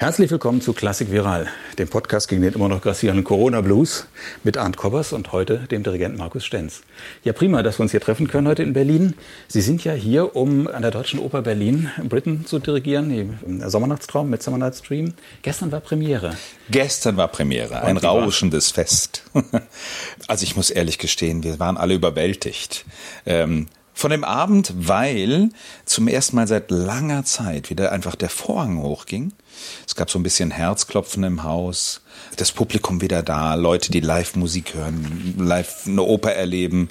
Herzlich willkommen zu Klassik Viral, dem Podcast gegen den immer noch grassierenden Corona Blues mit Arndt Kobbers und heute dem Dirigenten Markus Stenz. Ja, prima, dass wir uns hier treffen können heute in Berlin. Sie sind ja hier, um an der Deutschen Oper Berlin Britain zu dirigieren, im Sommernachtstraum, mit Summer Night's Dream. Gestern war Premiere. Gestern war Premiere, ein rauschendes Fest. Also ich muss ehrlich gestehen, wir waren alle überwältigt. Ähm, von dem Abend, weil zum ersten Mal seit langer Zeit wieder einfach der Vorhang hochging. Es gab so ein bisschen Herzklopfen im Haus, das Publikum wieder da, Leute, die live Musik hören, live eine Oper erleben.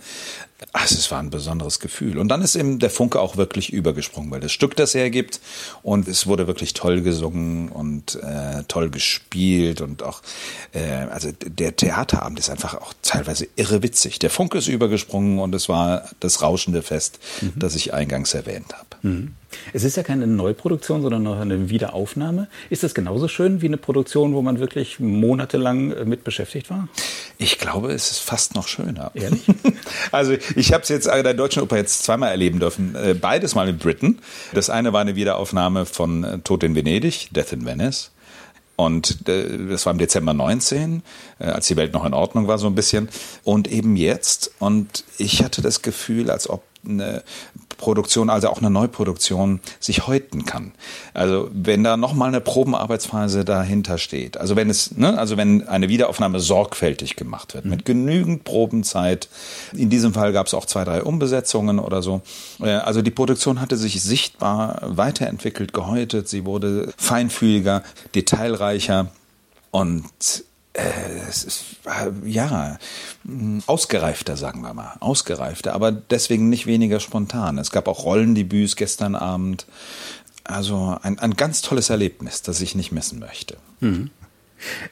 Also es war ein besonderes Gefühl. Und dann ist eben der Funke auch wirklich übergesprungen, weil das Stück das hergibt und es wurde wirklich toll gesungen und äh, toll gespielt und auch, äh, also der Theaterabend ist einfach auch teilweise irre witzig. Der Funke ist übergesprungen und es war das rauschende Fest, mhm. das ich eingangs erwähnt habe. Mhm. Es ist ja keine Neuproduktion, sondern noch eine Wiederaufnahme. Ist das genauso schön wie eine Produktion, wo man wirklich monatelang äh, mit beschäftigt war? Ich glaube, es ist fast noch schöner. Ehrlich? Also ich habe es jetzt an der Deutschen Oper jetzt zweimal erleben dürfen. Äh, beides mal in Britain. Das eine war eine Wiederaufnahme von äh, Tod in Venedig, Death in Venice. Und das war im Dezember 19, als die Welt noch in Ordnung war so ein bisschen. Und eben jetzt. Und ich hatte das Gefühl, als ob eine Produktion, also auch eine Neuproduktion, sich häuten kann. Also wenn da nochmal eine Probenarbeitsphase dahinter steht, also wenn es, ne, also wenn eine Wiederaufnahme sorgfältig gemacht wird, mit genügend Probenzeit, in diesem Fall gab es auch zwei, drei Umbesetzungen oder so. Äh, also die Produktion hatte sich sichtbar weiterentwickelt, gehäutet, sie wurde feinfühliger, detailreicher und es ist, äh, ja, ausgereifter, sagen wir mal. Ausgereifter, aber deswegen nicht weniger spontan. Es gab auch Rollendebüts gestern Abend. Also ein, ein ganz tolles Erlebnis, das ich nicht missen möchte. Mhm.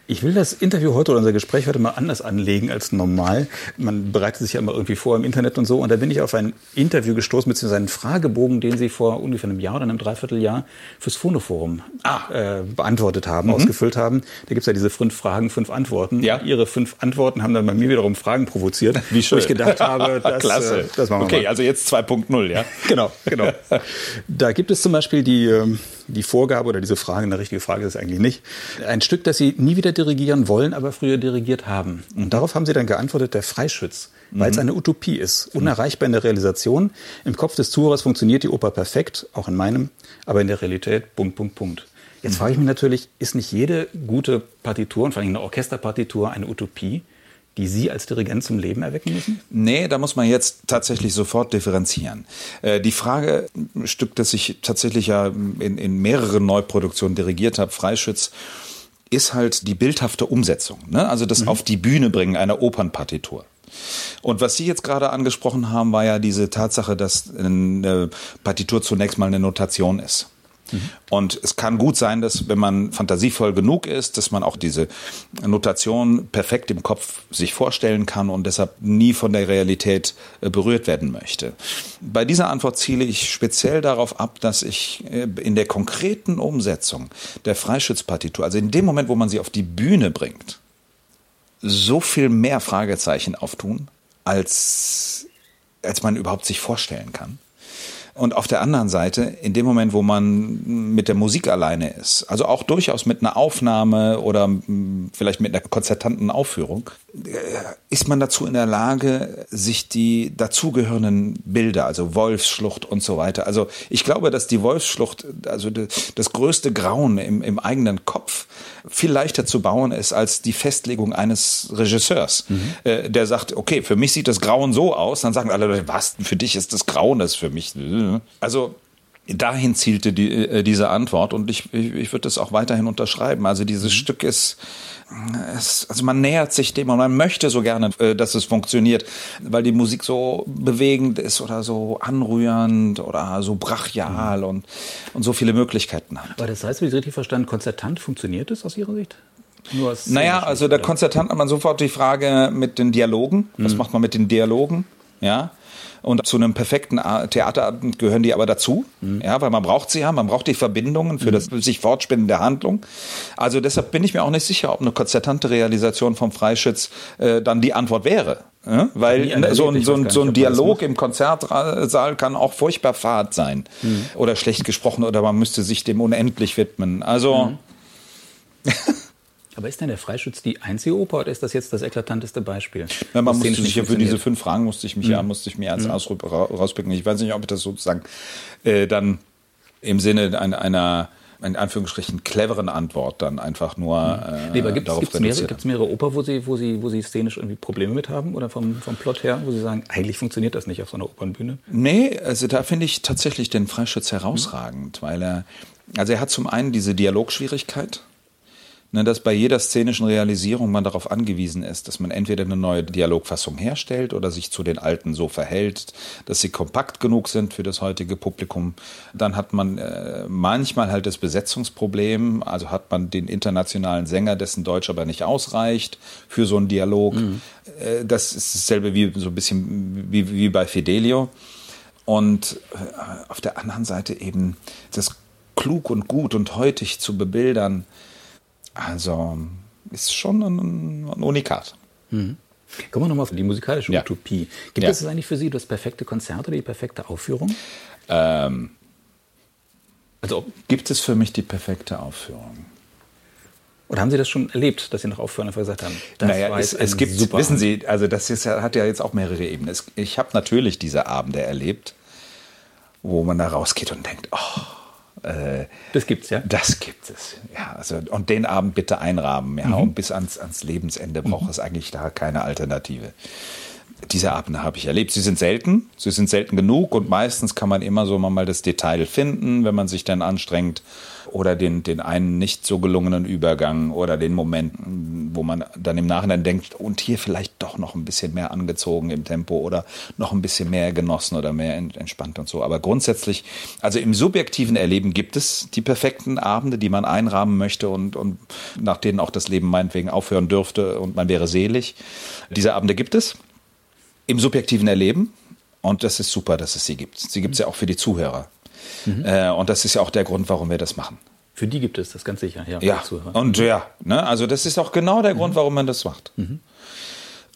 Ich will das Interview heute oder unser Gespräch heute mal anders anlegen als normal. Man bereitet sich ja immer irgendwie vor im Internet und so. Und da bin ich auf ein Interview gestoßen, beziehungsweise einen Fragebogen, den Sie vor ungefähr einem Jahr oder einem Dreivierteljahr fürs Phonoforum ah. äh, beantwortet haben, mhm. ausgefüllt haben. Da gibt es ja diese fünf Fragen, fünf Antworten. Ja. Ihre fünf Antworten haben dann bei mir wiederum Fragen provoziert. Wie schön. Wo ich gedacht habe, das, Klasse. Äh, das machen wir Okay, mal. also jetzt 2.0, ja? genau, genau. da gibt es zum Beispiel die, ähm, die Vorgabe oder diese Frage, eine richtige Frage ist es eigentlich nicht. Ein Stück, das Sie nie wieder dirigieren wollen, aber früher dirigiert haben. Und darauf haben Sie dann geantwortet, der Freischütz, weil es mhm. eine Utopie ist, unerreichbar in der Realisation. Im Kopf des Zuhörers funktioniert die Oper perfekt, auch in meinem, aber in der Realität, Punkt, Punkt, Punkt. Jetzt frage ich mich natürlich, ist nicht jede gute Partitur und vor allem eine Orchesterpartitur eine Utopie? Die Sie als Dirigent zum Leben erwecken müssen? Nee, da muss man jetzt tatsächlich sofort differenzieren. Äh, die Frage, Stück, das ich tatsächlich ja in, in mehreren Neuproduktionen dirigiert habe, Freischütz, ist halt die bildhafte Umsetzung. Ne? Also das mhm. auf die Bühne bringen einer Opernpartitur. Und was Sie jetzt gerade angesprochen haben, war ja diese Tatsache, dass eine Partitur zunächst mal eine Notation ist. Und es kann gut sein, dass wenn man fantasievoll genug ist, dass man auch diese Notation perfekt im Kopf sich vorstellen kann und deshalb nie von der Realität äh, berührt werden möchte. Bei dieser Antwort ziele ich speziell darauf ab, dass ich äh, in der konkreten Umsetzung der Freischützpartitur, also in dem Moment, wo man sie auf die Bühne bringt, so viel mehr Fragezeichen auftun, als, als man überhaupt sich vorstellen kann. Und auf der anderen Seite, in dem Moment, wo man mit der Musik alleine ist, also auch durchaus mit einer Aufnahme oder vielleicht mit einer konzertanten Aufführung, ist man dazu in der Lage, sich die dazugehörenden Bilder, also Wolfsschlucht und so weiter. Also ich glaube, dass die Wolfsschlucht, also das größte Grauen im, im eigenen Kopf, viel leichter zu bauen ist als die Festlegung eines Regisseurs, mhm. äh, der sagt, okay, für mich sieht das Grauen so aus, dann sagen alle Leute, was, für dich ist das Grauen, das für mich. Also dahin zielte die, äh, diese Antwort und ich, ich, ich würde das auch weiterhin unterschreiben. Also dieses mhm. Stück ist, es, also man nähert sich dem und man möchte so gerne, äh, dass es funktioniert, weil die Musik so bewegend ist oder so anrührend oder so brachial mhm. und, und so viele Möglichkeiten hat. Aber das heißt, wie ich richtig verstanden, konzertant funktioniert es aus Ihrer Sicht? naja, also der Konzertant hat man sofort die Frage mit den Dialogen. Was mhm. macht man mit den Dialogen? Ja. Und zu einem perfekten Theaterabend gehören die aber dazu, mhm. ja, weil man braucht sie ja, man braucht die Verbindungen für mhm. das sich Fortspinnen der Handlung. Also deshalb bin ich mir auch nicht sicher, ob eine konzertante Realisation vom Freischütz äh, dann die Antwort wäre. Ja, weil so ein, so ein, so ein Dialog im Konzertsaal kann auch furchtbar fad sein mhm. oder schlecht gesprochen oder man müsste sich dem unendlich widmen. Also mhm. Aber ist denn der Freischütz die einzige Oper oder ist das jetzt das eklatanteste Beispiel? Ja, man musste sich ja für diese fünf Fragen musste ich mich mhm. ja musste ich mir als mhm. rauspicken. Ich weiß nicht, ob ich das sozusagen äh, dann im Sinne einer, einer in Anführungsstrichen cleveren Antwort dann einfach nur äh, nee, aber gibt's, darauf gibt's mehrere, gibt's mehrere Oper, wo Sie, wo, Sie, wo Sie szenisch irgendwie Probleme mit haben oder vom, vom Plot her, wo Sie sagen, eigentlich funktioniert das nicht auf so einer Opernbühne? Nee, also da finde ich tatsächlich den Freischütz herausragend, mhm. weil er, also er hat zum einen diese Dialogschwierigkeit, dass bei jeder szenischen Realisierung man darauf angewiesen ist, dass man entweder eine neue Dialogfassung herstellt oder sich zu den alten so verhält, dass sie kompakt genug sind für das heutige Publikum. Dann hat man äh, manchmal halt das Besetzungsproblem, also hat man den internationalen Sänger, dessen Deutsch aber nicht ausreicht für so einen Dialog. Mhm. Äh, das ist dasselbe wie so ein bisschen wie, wie bei Fidelio. Und äh, auf der anderen Seite eben das klug und gut und heutig zu bebildern, also ist schon ein, ein Unikat. Mhm. Kommen wir nochmal auf die musikalische ja. Utopie. Gibt ja. es eigentlich für Sie das perfekte Konzert oder die perfekte Aufführung? Ähm, also gibt es für mich die perfekte Aufführung? Oder haben Sie das schon erlebt, dass Sie noch aufhören einfach gesagt haben? Das naja, es, es gibt, super wissen Sie, also das ist, hat ja jetzt auch mehrere Ebenen. Es, ich habe natürlich diese Abende erlebt, wo man da rausgeht und denkt, oh, äh, das gibt's ja. Das gibt es. Ja, also und den Abend bitte einrahmen, ja, mhm. und bis ans, ans Lebensende braucht mhm. es eigentlich da keine Alternative. Diese Abende habe ich erlebt. Sie sind selten, sie sind selten genug und meistens kann man immer so mal das Detail finden, wenn man sich dann anstrengt oder den, den einen nicht so gelungenen Übergang oder den Moment, wo man dann im Nachhinein denkt, und hier vielleicht doch noch ein bisschen mehr angezogen im Tempo oder noch ein bisschen mehr genossen oder mehr entspannt und so. Aber grundsätzlich, also im subjektiven Erleben gibt es die perfekten Abende, die man einrahmen möchte und, und nach denen auch das Leben meinetwegen aufhören dürfte und man wäre selig. Diese Abende gibt es im subjektiven Erleben. Und das ist super, dass es sie gibt. Sie gibt es ja auch für die Zuhörer. Mhm. Äh, und das ist ja auch der Grund, warum wir das machen. Für die gibt es das ganz sicher, ja. Ja, und ja, ne, also das ist auch genau der Grund, mhm. warum man das macht. Mhm.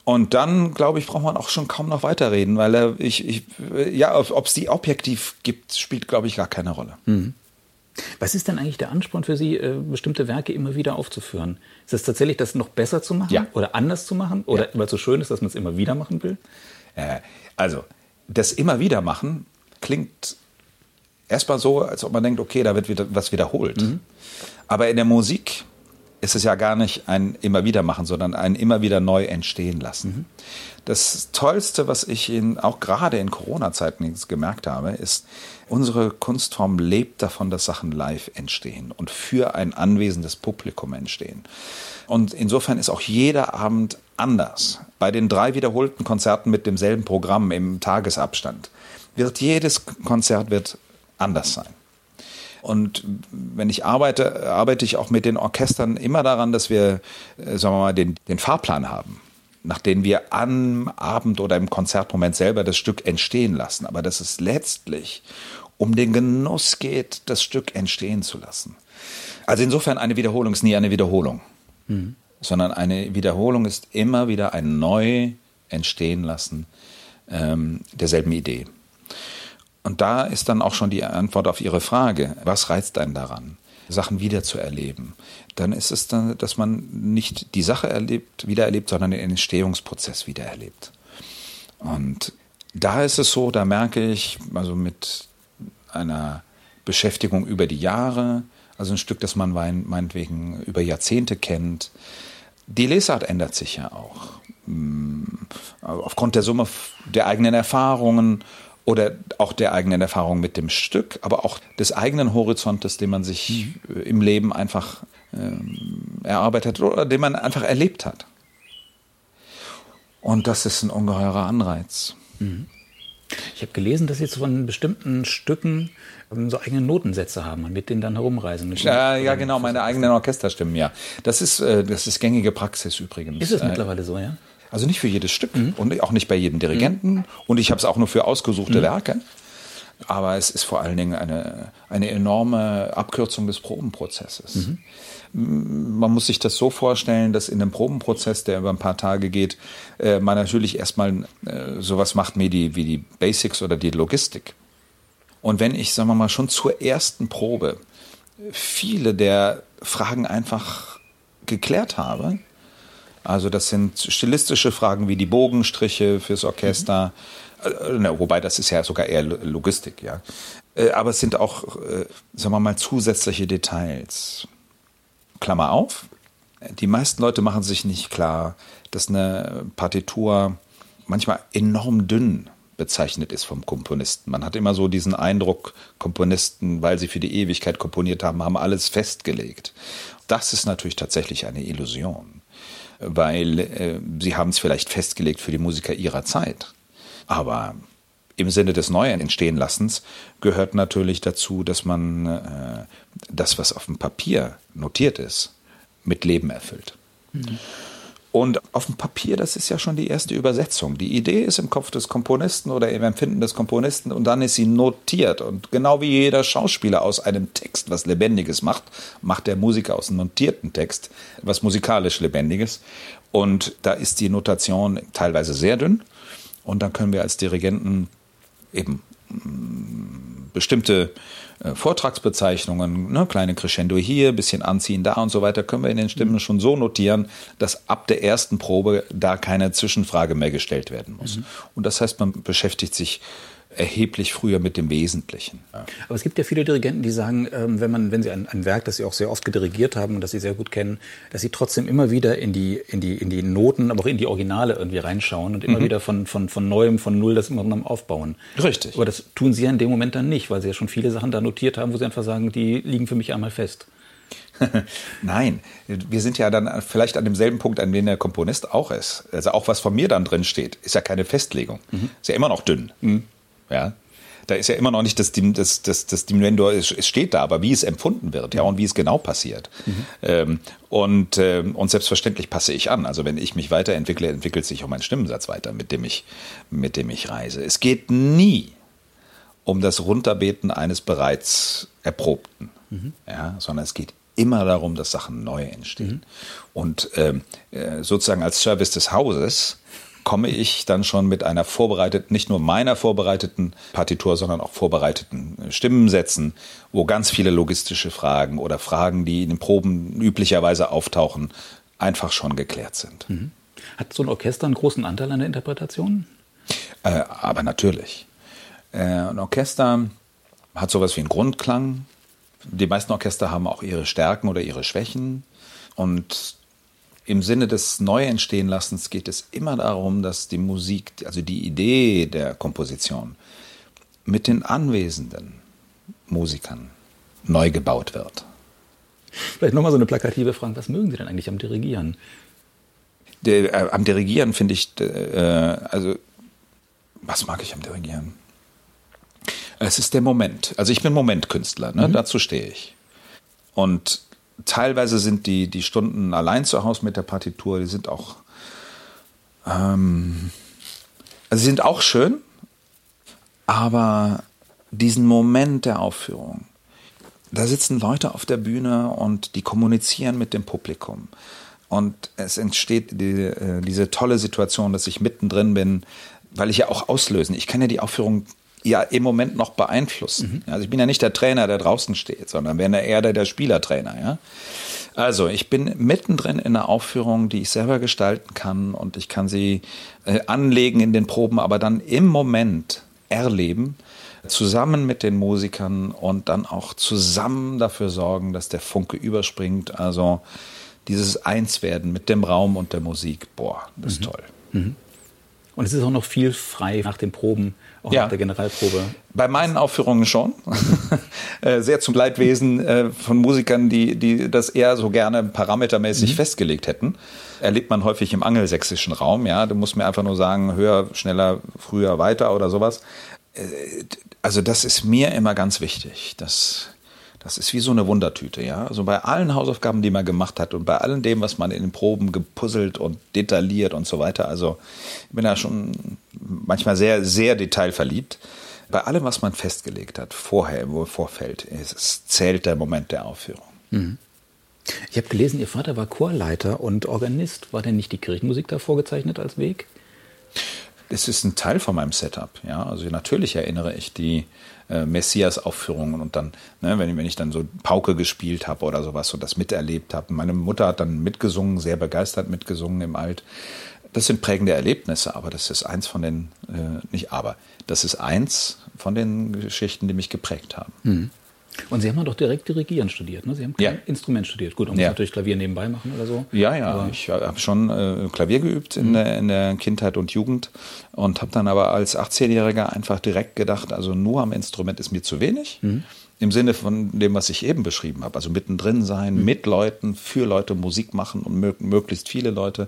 Und dann, glaube ich, braucht man auch schon kaum noch weiterreden, weil äh, ich, ich, ja, ob es die objektiv gibt, spielt, glaube ich, gar keine Rolle. Mhm. Was ist denn eigentlich der Ansporn für Sie, äh, bestimmte Werke immer wieder aufzuführen? Ist es tatsächlich, das noch besser zu machen ja. oder anders zu machen oder ja. weil es so schön ist, dass man es immer wieder machen will? Äh, also, das immer wieder machen klingt erstmal so, als ob man denkt, okay, da wird wieder was wiederholt. Mhm. Aber in der Musik ist es ja gar nicht ein immer wieder machen, sondern ein immer wieder neu entstehen lassen. Mhm. Das Tollste, was ich in, auch gerade in Corona-Zeiten gemerkt habe, ist, unsere Kunstform lebt davon, dass Sachen live entstehen und für ein anwesendes Publikum entstehen. Und insofern ist auch jeder Abend anders. Bei den drei wiederholten Konzerten mit demselben Programm im Tagesabstand wird jedes Konzert wird anders sein. Und wenn ich arbeite, arbeite ich auch mit den Orchestern immer daran, dass wir, äh, sagen wir mal, den, den Fahrplan haben, nach dem wir am Abend oder im Konzertmoment selber das Stück entstehen lassen. Aber dass es letztlich um den Genuss geht, das Stück entstehen zu lassen. Also insofern eine Wiederholung ist nie eine Wiederholung, mhm. sondern eine Wiederholung ist immer wieder ein neu entstehen lassen ähm, derselben Idee. Und da ist dann auch schon die Antwort auf Ihre Frage. Was reizt einen daran? Sachen wiederzuerleben, dann ist es dann, dass man nicht die Sache erlebt, wiedererlebt, sondern den Entstehungsprozess wiedererlebt. Und da ist es so, da merke ich, also mit einer Beschäftigung über die Jahre, also ein Stück, das man meinetwegen über Jahrzehnte kennt, die Lesart ändert sich ja auch. Hm, aufgrund der Summe der eigenen Erfahrungen oder auch der eigenen Erfahrung mit dem Stück, aber auch des eigenen Horizontes, den man sich mhm. im Leben einfach ähm, erarbeitet oder den man einfach erlebt hat. Und das ist ein ungeheurer Anreiz. Mhm. Ich habe gelesen, dass Sie von bestimmten Stücken ähm, so eigene Notensätze haben, mit denen dann herumreisen. Ja, ja, genau, meine eigenen Orchesterstimmen, ja. Das ist, äh, das ist gängige Praxis übrigens. Ist es mittlerweile so, ja? Also nicht für jedes Stück mhm. und auch nicht bei jedem Dirigenten. Mhm. Und ich habe es auch nur für ausgesuchte mhm. Werke. Aber es ist vor allen Dingen eine, eine enorme Abkürzung des Probenprozesses. Man muss sich das so vorstellen, dass in einem Probenprozess, der über ein paar Tage geht, äh, man natürlich erstmal äh, sowas macht wie die, wie die Basics oder die Logistik. Und wenn ich, sagen wir mal, schon zur ersten Probe viele der Fragen einfach geklärt habe. Also das sind stilistische Fragen wie die Bogenstriche fürs Orchester, mhm. äh, wobei das ist ja sogar eher Logistik, ja. Äh, aber es sind auch, äh, sagen wir mal, zusätzliche Details. Klammer auf, die meisten Leute machen sich nicht klar, dass eine Partitur manchmal enorm dünn bezeichnet ist vom Komponisten. Man hat immer so diesen Eindruck, Komponisten, weil sie für die Ewigkeit komponiert haben, haben alles festgelegt. Das ist natürlich tatsächlich eine Illusion, weil äh, sie haben es vielleicht festgelegt für die Musiker ihrer Zeit. Aber im Sinne des Neuen entstehen Lassens gehört natürlich dazu, dass man äh, das, was auf dem Papier notiert ist, mit Leben erfüllt. Mhm. Und auf dem Papier, das ist ja schon die erste Übersetzung. Die Idee ist im Kopf des Komponisten oder im Empfinden des Komponisten und dann ist sie notiert. Und genau wie jeder Schauspieler aus einem Text was Lebendiges macht, macht der Musiker aus einem notierten Text was musikalisch Lebendiges. Und da ist die Notation teilweise sehr dünn. Und dann können wir als Dirigenten eben mm, bestimmte äh, Vortragsbezeichnungen, ne, kleine Crescendo hier, bisschen anziehen da und so weiter, können wir in den Stimmen mhm. schon so notieren, dass ab der ersten Probe da keine Zwischenfrage mehr gestellt werden muss. Mhm. Und das heißt, man beschäftigt sich erheblich früher mit dem Wesentlichen. Aber es gibt ja viele Dirigenten, die sagen, ähm, wenn man, wenn sie ein, ein, Werk, das sie auch sehr oft gedirigiert haben und das sie sehr gut kennen, dass sie trotzdem immer wieder in die, in die, in die Noten, aber auch in die Originale irgendwie reinschauen und immer mhm. wieder von, von, von neuem, von null das immer noch aufbauen. Richtig. Aber das tun sie ja in dem Moment dann nicht, weil sie ja schon viele Sachen da notiert haben, wo sie einfach sagen, die liegen für mich einmal fest. Nein, wir sind ja dann vielleicht an demselben Punkt, an dem der Komponist auch ist. Also auch was von mir dann drin steht, ist ja keine Festlegung. Mhm. Ist ja immer noch dünn. Mhm. Ja. Da ist ja immer noch nicht das, das, das, das Diminuendo, es steht da, aber wie es empfunden wird, ja, und wie es genau passiert. Mhm. Ähm, und, ähm, und selbstverständlich passe ich an. Also wenn ich mich weiterentwickle, entwickelt sich auch mein Stimmensatz weiter, mit dem ich, mit dem ich reise. Es geht nie um das Runterbeten eines bereits Erprobten, mhm. ja, sondern es geht immer darum, dass Sachen neu entstehen. Mhm. Und ähm, äh, sozusagen als Service des Hauses komme ich dann schon mit einer vorbereiteten, nicht nur meiner vorbereiteten Partitur, sondern auch vorbereiteten Stimmensätzen, wo ganz viele logistische Fragen oder Fragen, die in den Proben üblicherweise auftauchen, einfach schon geklärt sind. Mhm. Hat so ein Orchester einen großen Anteil an der Interpretation? Äh, aber natürlich. Äh, ein Orchester hat sowas wie einen Grundklang. Die meisten Orchester haben auch ihre Stärken oder ihre Schwächen. Und im Sinne des Neuentstehenlassens geht es immer darum, dass die Musik, also die Idee der Komposition mit den anwesenden Musikern neu gebaut wird. Vielleicht nochmal so eine plakative Frage, was mögen Sie denn eigentlich am Dirigieren? Der, äh, am Dirigieren finde ich, äh, also, was mag ich am Dirigieren? Es ist der Moment. Also ich bin Momentkünstler, ne? Mhm. dazu stehe ich. Und teilweise sind die, die Stunden allein zu Hause mit der Partitur, die sind auch, ähm, also sind auch schön, aber diesen Moment der Aufführung, da sitzen Leute auf der Bühne und die kommunizieren mit dem Publikum. Und es entsteht die, äh, diese tolle Situation, dass ich mittendrin bin, weil ich ja auch auslösen. Ich kann ja die Aufführung ja im Moment noch beeinflussen. Mhm. Also ich bin ja nicht der Trainer, der draußen steht, sondern wäre eher der, der Spielertrainer. Ja? Also ich bin mittendrin in einer Aufführung, die ich selber gestalten kann und ich kann sie äh, anlegen in den Proben, aber dann im Moment erleben, zusammen mit den Musikern und dann auch zusammen dafür sorgen, dass der Funke überspringt. Also dieses Einswerden mit dem Raum und der Musik, boah, das ist mhm. toll. Mhm. Und es ist auch noch viel frei nach den Proben, auch ja. nach der Generalprobe. Bei meinen Aufführungen schon. Äh, sehr zum Leidwesen äh, von Musikern, die, die das eher so gerne parametermäßig mhm. festgelegt hätten. Erlebt man häufig im angelsächsischen Raum. Ja, du musst mir einfach nur sagen, höher, schneller, früher, weiter oder sowas. Äh, also das ist mir immer ganz wichtig, dass das ist wie so eine Wundertüte, ja. Also bei allen Hausaufgaben, die man gemacht hat und bei allem dem, was man in den Proben gepuzzelt und detailliert und so weiter. Also ich bin da schon manchmal sehr, sehr detailverliebt. Bei allem, was man festgelegt hat, vorher, im Vorfeld, es zählt der Moment der Aufführung. Mhm. Ich habe gelesen, Ihr Vater war Chorleiter und Organist. War denn nicht die Kirchenmusik da vorgezeichnet als Weg? Das ist ein Teil von meinem Setup. Ja, also natürlich erinnere ich die äh, Messias-Aufführungen und dann, ne, wenn, wenn ich dann so Pauke gespielt habe oder sowas und das miterlebt habe. Meine Mutter hat dann mitgesungen, sehr begeistert mitgesungen im Alt. Das sind prägende Erlebnisse, aber das ist eins von den, äh, nicht aber, das ist eins von den Geschichten, die mich geprägt haben. Mhm. Und Sie haben doch direkt Dirigieren studiert, ne? Sie haben kein ja. Instrument studiert. Gut, man muss ja. natürlich Klavier nebenbei machen oder so. Ja, ja, aber ich habe schon äh, Klavier geübt in, mhm. der, in der Kindheit und Jugend und habe dann aber als 18-Jähriger einfach direkt gedacht, also nur am Instrument ist mir zu wenig. Mhm. Im Sinne von dem, was ich eben beschrieben habe. Also mittendrin sein, mhm. mit Leuten, für Leute Musik machen und mö möglichst viele Leute.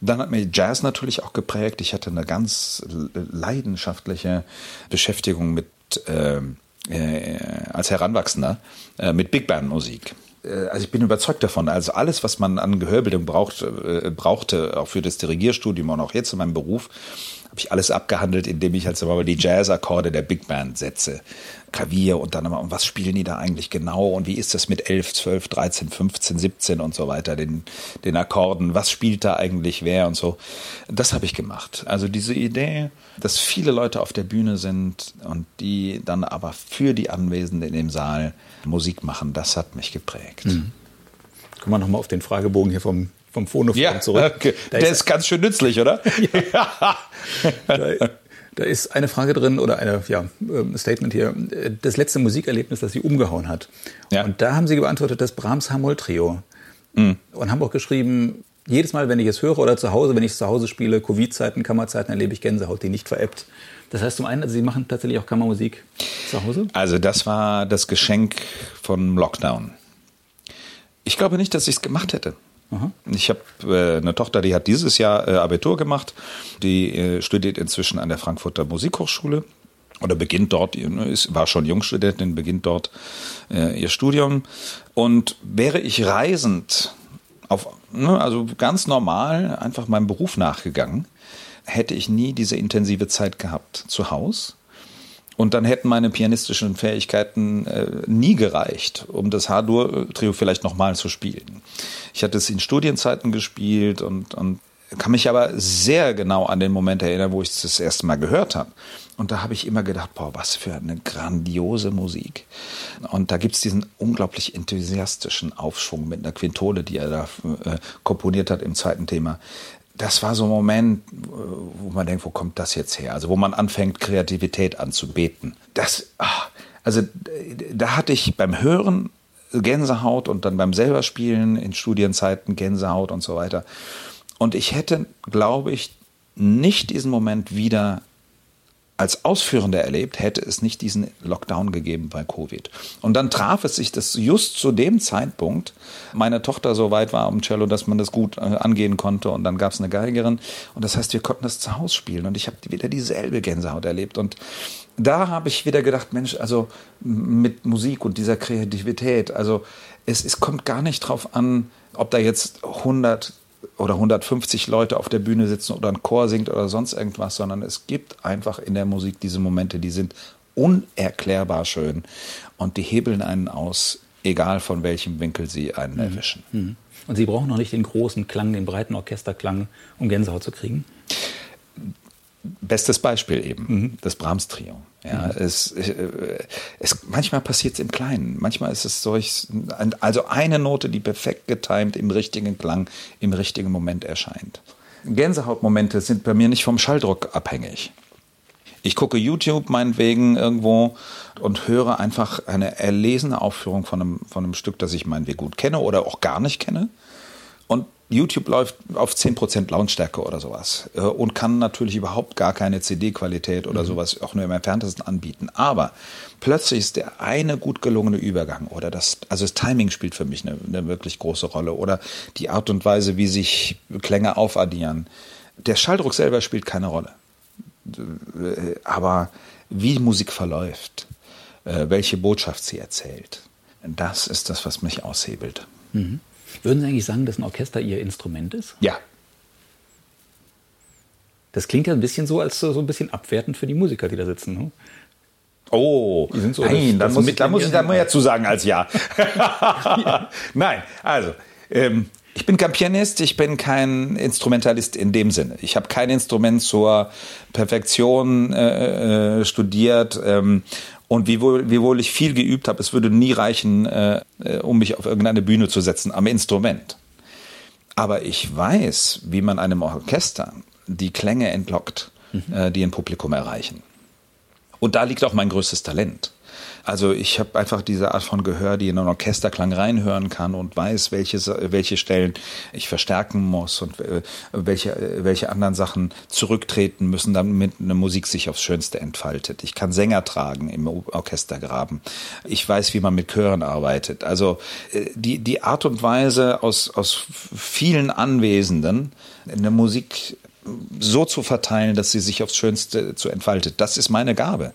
Dann hat mir Jazz natürlich auch geprägt. Ich hatte eine ganz leidenschaftliche Beschäftigung mit äh, äh, als Heranwachsender äh, mit Big Band Musik. Äh, also ich bin überzeugt davon. Also alles, was man an Gehörbildung braucht, äh, brauchte, auch für das Dirigierstudium und auch jetzt in meinem Beruf, habe ich alles abgehandelt, indem ich halt mal die Jazz-Akkorde der Big Band setze. Klavier und dann immer, und was spielen die da eigentlich genau und wie ist das mit 11, 12, 13, 15, 17 und so weiter, den, den Akkorden, was spielt da eigentlich wer und so. Das habe ich gemacht. Also diese Idee, dass viele Leute auf der Bühne sind und die dann aber für die Anwesenden in dem Saal Musik machen, das hat mich geprägt. Mhm. Kommen wir nochmal auf den Fragebogen hier vom vom Phonophon ja, zurück. Okay. Der ist, ist, ganz schön nützlich, oder? ja. da, da, ist eine Frage drin oder ein ja, ähm, Statement hier. Das letzte Musikerlebnis, das Sie umgehauen hat. Ja. Und da haben Sie geantwortet, das Brahms Hamoll Trio. Mhm. Und haben auch geschrieben, jedes Mal, wenn ich es höre oder zu Hause, wenn ich es zu Hause spiele, Covid-Zeiten, Kammerzeiten, erlebe ich Gänsehaut, die nicht veräppt. Das heißt zum einen, also Sie machen tatsächlich auch Kammermusik zu Hause? Also das war das Geschenk vom Lockdown. Ich glaube nicht, dass ich es gemacht hätte. Aha. Ich habe äh, eine Tochter, die hat dieses Jahr äh, Abitur gemacht. Die äh, studiert inzwischen an der Frankfurter Musikhochschule oder beginnt dort, ist, war schon Jungstudentin, beginnt dort äh, ihr Studium. Und wäre ich reisend, auf, ne, also ganz normal, einfach meinem Beruf nachgegangen, hätte ich nie diese intensive Zeit gehabt zu Hause und dann hätten meine pianistischen Fähigkeiten äh, nie gereicht, um das H-Dur-Trio vielleicht nochmal zu spielen. Ich hatte es in Studienzeiten gespielt und, und kann mich aber sehr genau an den Moment erinnern, wo ich es das erste Mal gehört habe. Und da habe ich immer gedacht, boah, was für eine grandiose Musik. Und da gibt es diesen unglaublich enthusiastischen Aufschwung mit einer Quintole, die er da äh, komponiert hat im zweiten Thema das war so ein Moment, wo man denkt, wo kommt das jetzt her? Also wo man anfängt, Kreativität anzubeten. Das, ach, also da hatte ich beim Hören Gänsehaut und dann beim selber Spielen in Studienzeiten Gänsehaut und so weiter. Und ich hätte, glaube ich, nicht diesen Moment wieder als Ausführender erlebt, hätte es nicht diesen Lockdown gegeben bei Covid. Und dann traf es sich, dass just zu dem Zeitpunkt meine Tochter so weit war am Cello, dass man das gut äh, angehen konnte. Und dann gab es eine Geigerin. Und das heißt, wir konnten das zu Hause spielen. Und ich habe wieder dieselbe Gänsehaut erlebt. Und da habe ich wieder gedacht, Mensch, also mit Musik und dieser Kreativität, also es, es kommt gar nicht drauf an, ob da jetzt 100 oder 150 Leute auf der Bühne sitzen oder ein Chor singt oder sonst irgendwas, sondern es gibt einfach in der Musik diese Momente, die sind unerklärbar schön und die hebeln einen aus, egal von welchem Winkel sie einen mhm. erwischen. Mhm. Und Sie brauchen noch nicht den großen Klang, den breiten Orchesterklang, um Gänsehaut zu kriegen? Bestes Beispiel eben, mhm. das Brahms-Trio. Ja, mhm. es, äh, es, manchmal passiert es im Kleinen. Manchmal ist es solch, also eine Note, die perfekt getimt im richtigen Klang, im richtigen Moment erscheint. Gänsehautmomente sind bei mir nicht vom Schalldruck abhängig. Ich gucke YouTube meinetwegen irgendwo und höre einfach eine erlesene Aufführung von einem, von einem Stück, das ich meinetwegen gut kenne oder auch gar nicht kenne. Und YouTube läuft auf 10% Lautstärke oder sowas äh, und kann natürlich überhaupt gar keine CD-Qualität oder mhm. sowas auch nur im entferntesten anbieten. Aber plötzlich ist der eine gut gelungene Übergang oder das, also das Timing spielt für mich eine, eine wirklich große Rolle oder die Art und Weise, wie sich Klänge aufaddieren. Der Schalldruck selber spielt keine Rolle. Äh, aber wie Musik verläuft, äh, welche Botschaft sie erzählt, das ist das, was mich aushebelt. Mhm. Würden Sie eigentlich sagen, dass ein Orchester Ihr Instrument ist? Ja. Das klingt ja ein bisschen so, als so ein bisschen abwertend für die Musiker, die da sitzen. Ne? Oh, so nein, das, da muss, ich, da muss ich da mehr zu sagen als ja. Nein, also ähm, Ich bin kein Pianist, ich bin kein Instrumentalist in dem Sinne. Ich habe kein Instrument zur Perfektion äh, äh, studiert. Ähm, und wiewohl, wiewohl ich viel geübt habe, es würde nie reichen, äh, äh, um mich auf irgendeine Bühne zu setzen am Instrument. Aber ich weiß, wie man einem Orchester die Klänge entlockt, mhm. äh, die ein Publikum erreichen. Und da liegt auch mein größtes Talent. Also ich habe einfach diese Art von Gehör, die in einen Orchesterklang reinhören kann und weiß, welche, welche Stellen ich verstärken muss und äh, welche, welche anderen Sachen zurücktreten müssen, damit eine Musik sich aufs Schönste entfaltet. Ich kann Sänger tragen im Orchestergraben. Ich weiß, wie man mit Chören arbeitet. Also äh, die, die Art und Weise aus, aus vielen Anwesenden eine Musik so zu verteilen, dass sie sich aufs Schönste zu entfaltet. Das ist meine Gabe.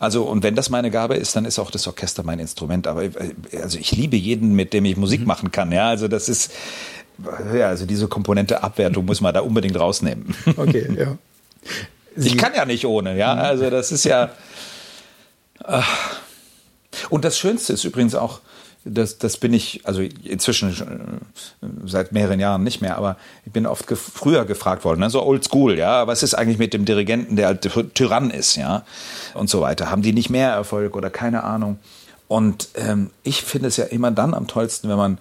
Also, und wenn das meine Gabe ist, dann ist auch das Orchester mein Instrument. Aber also ich liebe jeden, mit dem ich Musik mhm. machen kann. Ja, also das ist, ja, also diese Komponente Abwertung muss man da unbedingt rausnehmen. Okay, ja. Sie ich kann ja nicht ohne, ja. Mhm. Also das ist ja. Ach. Und das Schönste ist übrigens auch, das, das bin ich, also inzwischen äh, seit mehreren Jahren nicht mehr, aber ich bin oft ge früher gefragt worden, ne? so old school, ja, was ist eigentlich mit dem Dirigenten, der halt Tyrann ist, ja, und so weiter. Haben die nicht mehr Erfolg oder keine Ahnung? Und ähm, ich finde es ja immer dann am tollsten, wenn man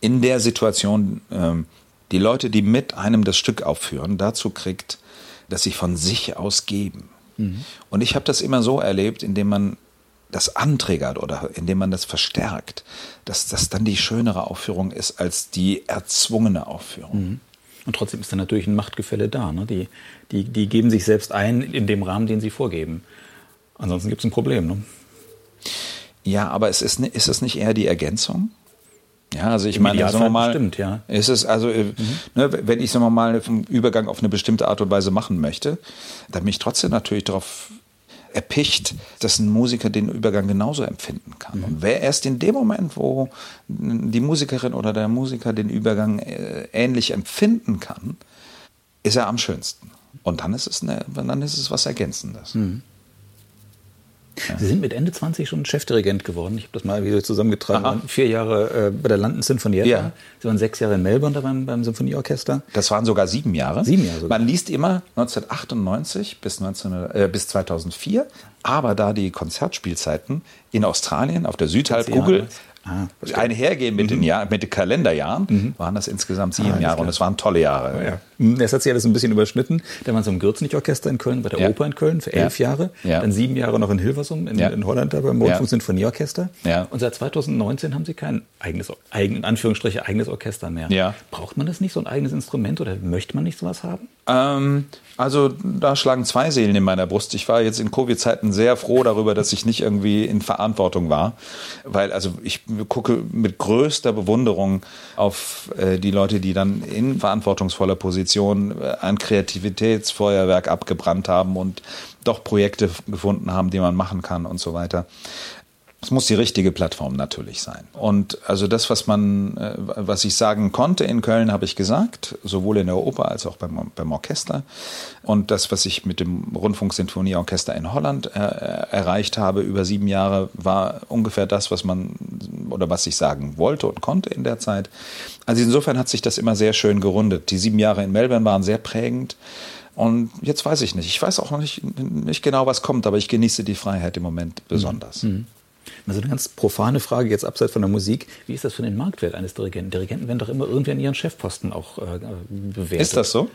in der Situation ähm, die Leute, die mit einem das Stück aufführen, dazu kriegt, dass sie von sich aus geben. Mhm. Und ich habe das immer so erlebt, indem man das anträgert oder indem man das verstärkt, dass das dann die schönere Aufführung ist als die erzwungene Aufführung. Mhm. Und trotzdem ist da natürlich ein Machtgefälle da. Ne? Die, die, die geben sich selbst ein in dem Rahmen, den sie vorgeben. Ansonsten gibt es ein Problem. Ne? Ja, aber es ist, ist es nicht eher die Ergänzung? Ja, also ich Im meine, sagen wir mal, stimmt, ja. ist es also, äh, mhm. ne, wenn ich sagen wir mal einen Übergang auf eine bestimmte Art und Weise machen möchte, dann bin ich trotzdem natürlich darauf erpicht, dass ein Musiker den Übergang genauso empfinden kann. Mhm. Und wer erst in dem Moment, wo die Musikerin oder der Musiker den Übergang äh, ähnlich empfinden kann, ist er am schönsten. Und dann ist es, eine, dann ist es was Ergänzendes. Mhm. Ja. Sie sind mit Ende 20 schon Chefdirigent geworden. Ich habe das mal wieder zusammengetragen. Aha. Vier Jahre äh, bei der London Sinfonietta. Ja. Sie waren sechs Jahre in Melbourne da beim, beim Symphonieorchester. Das waren sogar sieben Jahre. Sieben Jahre sogar. Man liest immer 1998 bis, 19, äh, bis 2004. Aber da die Konzertspielzeiten in Australien auf der Südhalbkugel Ah, einhergehen mit, mhm. den Jahr, mit den Kalenderjahren, mhm. waren das insgesamt sieben ah, Jahre und es waren tolle Jahre. Ja, ja. Hm, das hat sich alles ein bisschen überschnitten. Da waren Sie im Gürznig-Orchester in Köln, bei der ja. Oper in Köln für elf Jahre, dann sieben Jahre noch in Hilversum in, in Holland da beim Rundfunk Sinfonieorchester. Und seit 2019 haben Sie kein eigenes, eigen, in Anführungsstriche, eigenes Orchester mehr. Braucht man das nicht, so ein eigenes Instrument oder möchte man nicht sowas haben? Ähm, also da schlagen zwei Seelen in meiner Brust. Ich war jetzt in Covid-Zeiten sehr froh darüber, dass ich nicht irgendwie in Verantwortung war, weil also ich gucke mit größter Bewunderung auf äh, die Leute, die dann in verantwortungsvoller Position äh, ein Kreativitätsfeuerwerk abgebrannt haben und doch Projekte gefunden haben, die man machen kann und so weiter. Es muss die richtige Plattform natürlich sein. Und also das, was man, äh, was ich sagen konnte in Köln, habe ich gesagt, sowohl in der Oper als auch beim, beim Orchester. Und das, was ich mit dem Rundfunksinfonieorchester in Holland äh, erreicht habe über sieben Jahre, war ungefähr das, was man oder was ich sagen wollte und konnte in der Zeit. Also insofern hat sich das immer sehr schön gerundet. Die sieben Jahre in Melbourne waren sehr prägend. Und jetzt weiß ich nicht. Ich weiß auch noch nicht, nicht genau, was kommt, aber ich genieße die Freiheit im Moment besonders. Mhm. Also eine ganz profane Frage jetzt abseits von der Musik. Wie ist das für den Marktwert eines Dirigenten? Dirigenten werden doch immer irgendwie an ihren Chefposten auch äh, bewertet. Ist das so?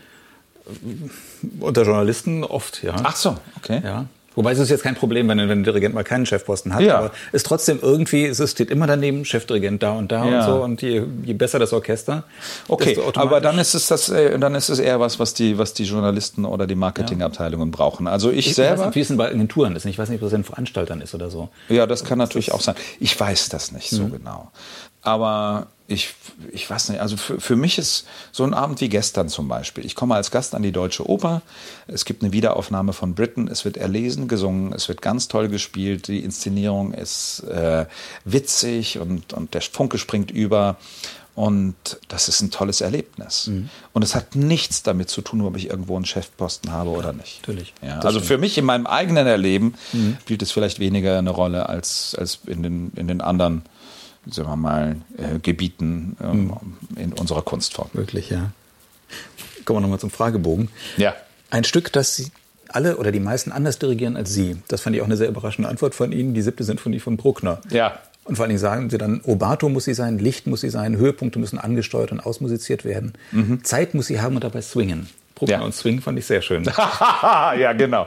Unter Journalisten oft, ja. Ach so, okay. Ja. Wobei es ist jetzt kein Problem, wenn, wenn ein Dirigent mal keinen Chefposten hat, ja. aber ist trotzdem irgendwie, es steht immer daneben, Chefdirigent da und da ja. und so und je, je besser das Orchester. Okay, aber dann ist es das, äh, dann ist es eher was, was die, was die Journalisten oder die Marketingabteilungen ja. brauchen. Also ich, ich selber. Weiß nicht, wie es bei Agenturen ist. Ich weiß nicht, was es in Veranstaltern ist oder so. Ja, das kann natürlich auch sein. Ich weiß das nicht so mhm. genau. Aber ich, ich weiß nicht, also für, für mich ist so ein Abend wie gestern zum Beispiel. Ich komme als Gast an die Deutsche Oper. Es gibt eine Wiederaufnahme von Britain. Es wird erlesen, gesungen. Es wird ganz toll gespielt. Die Inszenierung ist äh, witzig und, und der Funke springt über. Und das ist ein tolles Erlebnis. Mhm. Und es hat nichts damit zu tun, ob ich irgendwo einen Chefposten habe oder nicht. Natürlich. Ja, also stimmt. für mich in meinem eigenen Erleben mhm. spielt es vielleicht weniger eine Rolle als, als in, den, in den anderen sagen wir mal, äh, Gebieten ähm, mhm. in unserer Kunstform. Wirklich, ja. Kommen wir nochmal zum Fragebogen. Ja. Ein Stück, das Sie alle oder die meisten anders dirigieren als Sie. Das fand ich auch eine sehr überraschende Antwort von Ihnen, die siebte Sinfonie von Bruckner. Ja. Und vor allen Dingen sagen Sie dann, Obato muss sie sein, Licht muss sie sein, Höhepunkte müssen angesteuert und ausmusiziert werden. Mhm. Zeit muss sie haben und dabei swingen. Bruckner ja. und Swing fand ich sehr schön. ja, genau.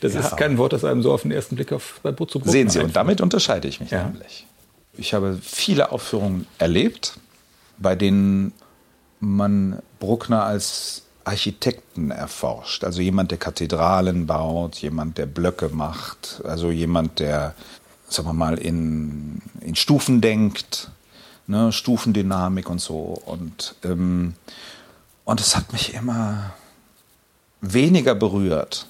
Das ja. ist kein Wort, das einem so auf den ersten Blick auf, bei Bruckner Sehen Sie, und damit unterscheide ich mich ja. nämlich. Ich habe viele Aufführungen erlebt, bei denen man Bruckner als Architekten erforscht. Also jemand, der Kathedralen baut, jemand, der Blöcke macht, also jemand, der, sagen wir mal, in, in Stufen denkt, ne, Stufendynamik und so. Und, ähm, und es hat mich immer weniger berührt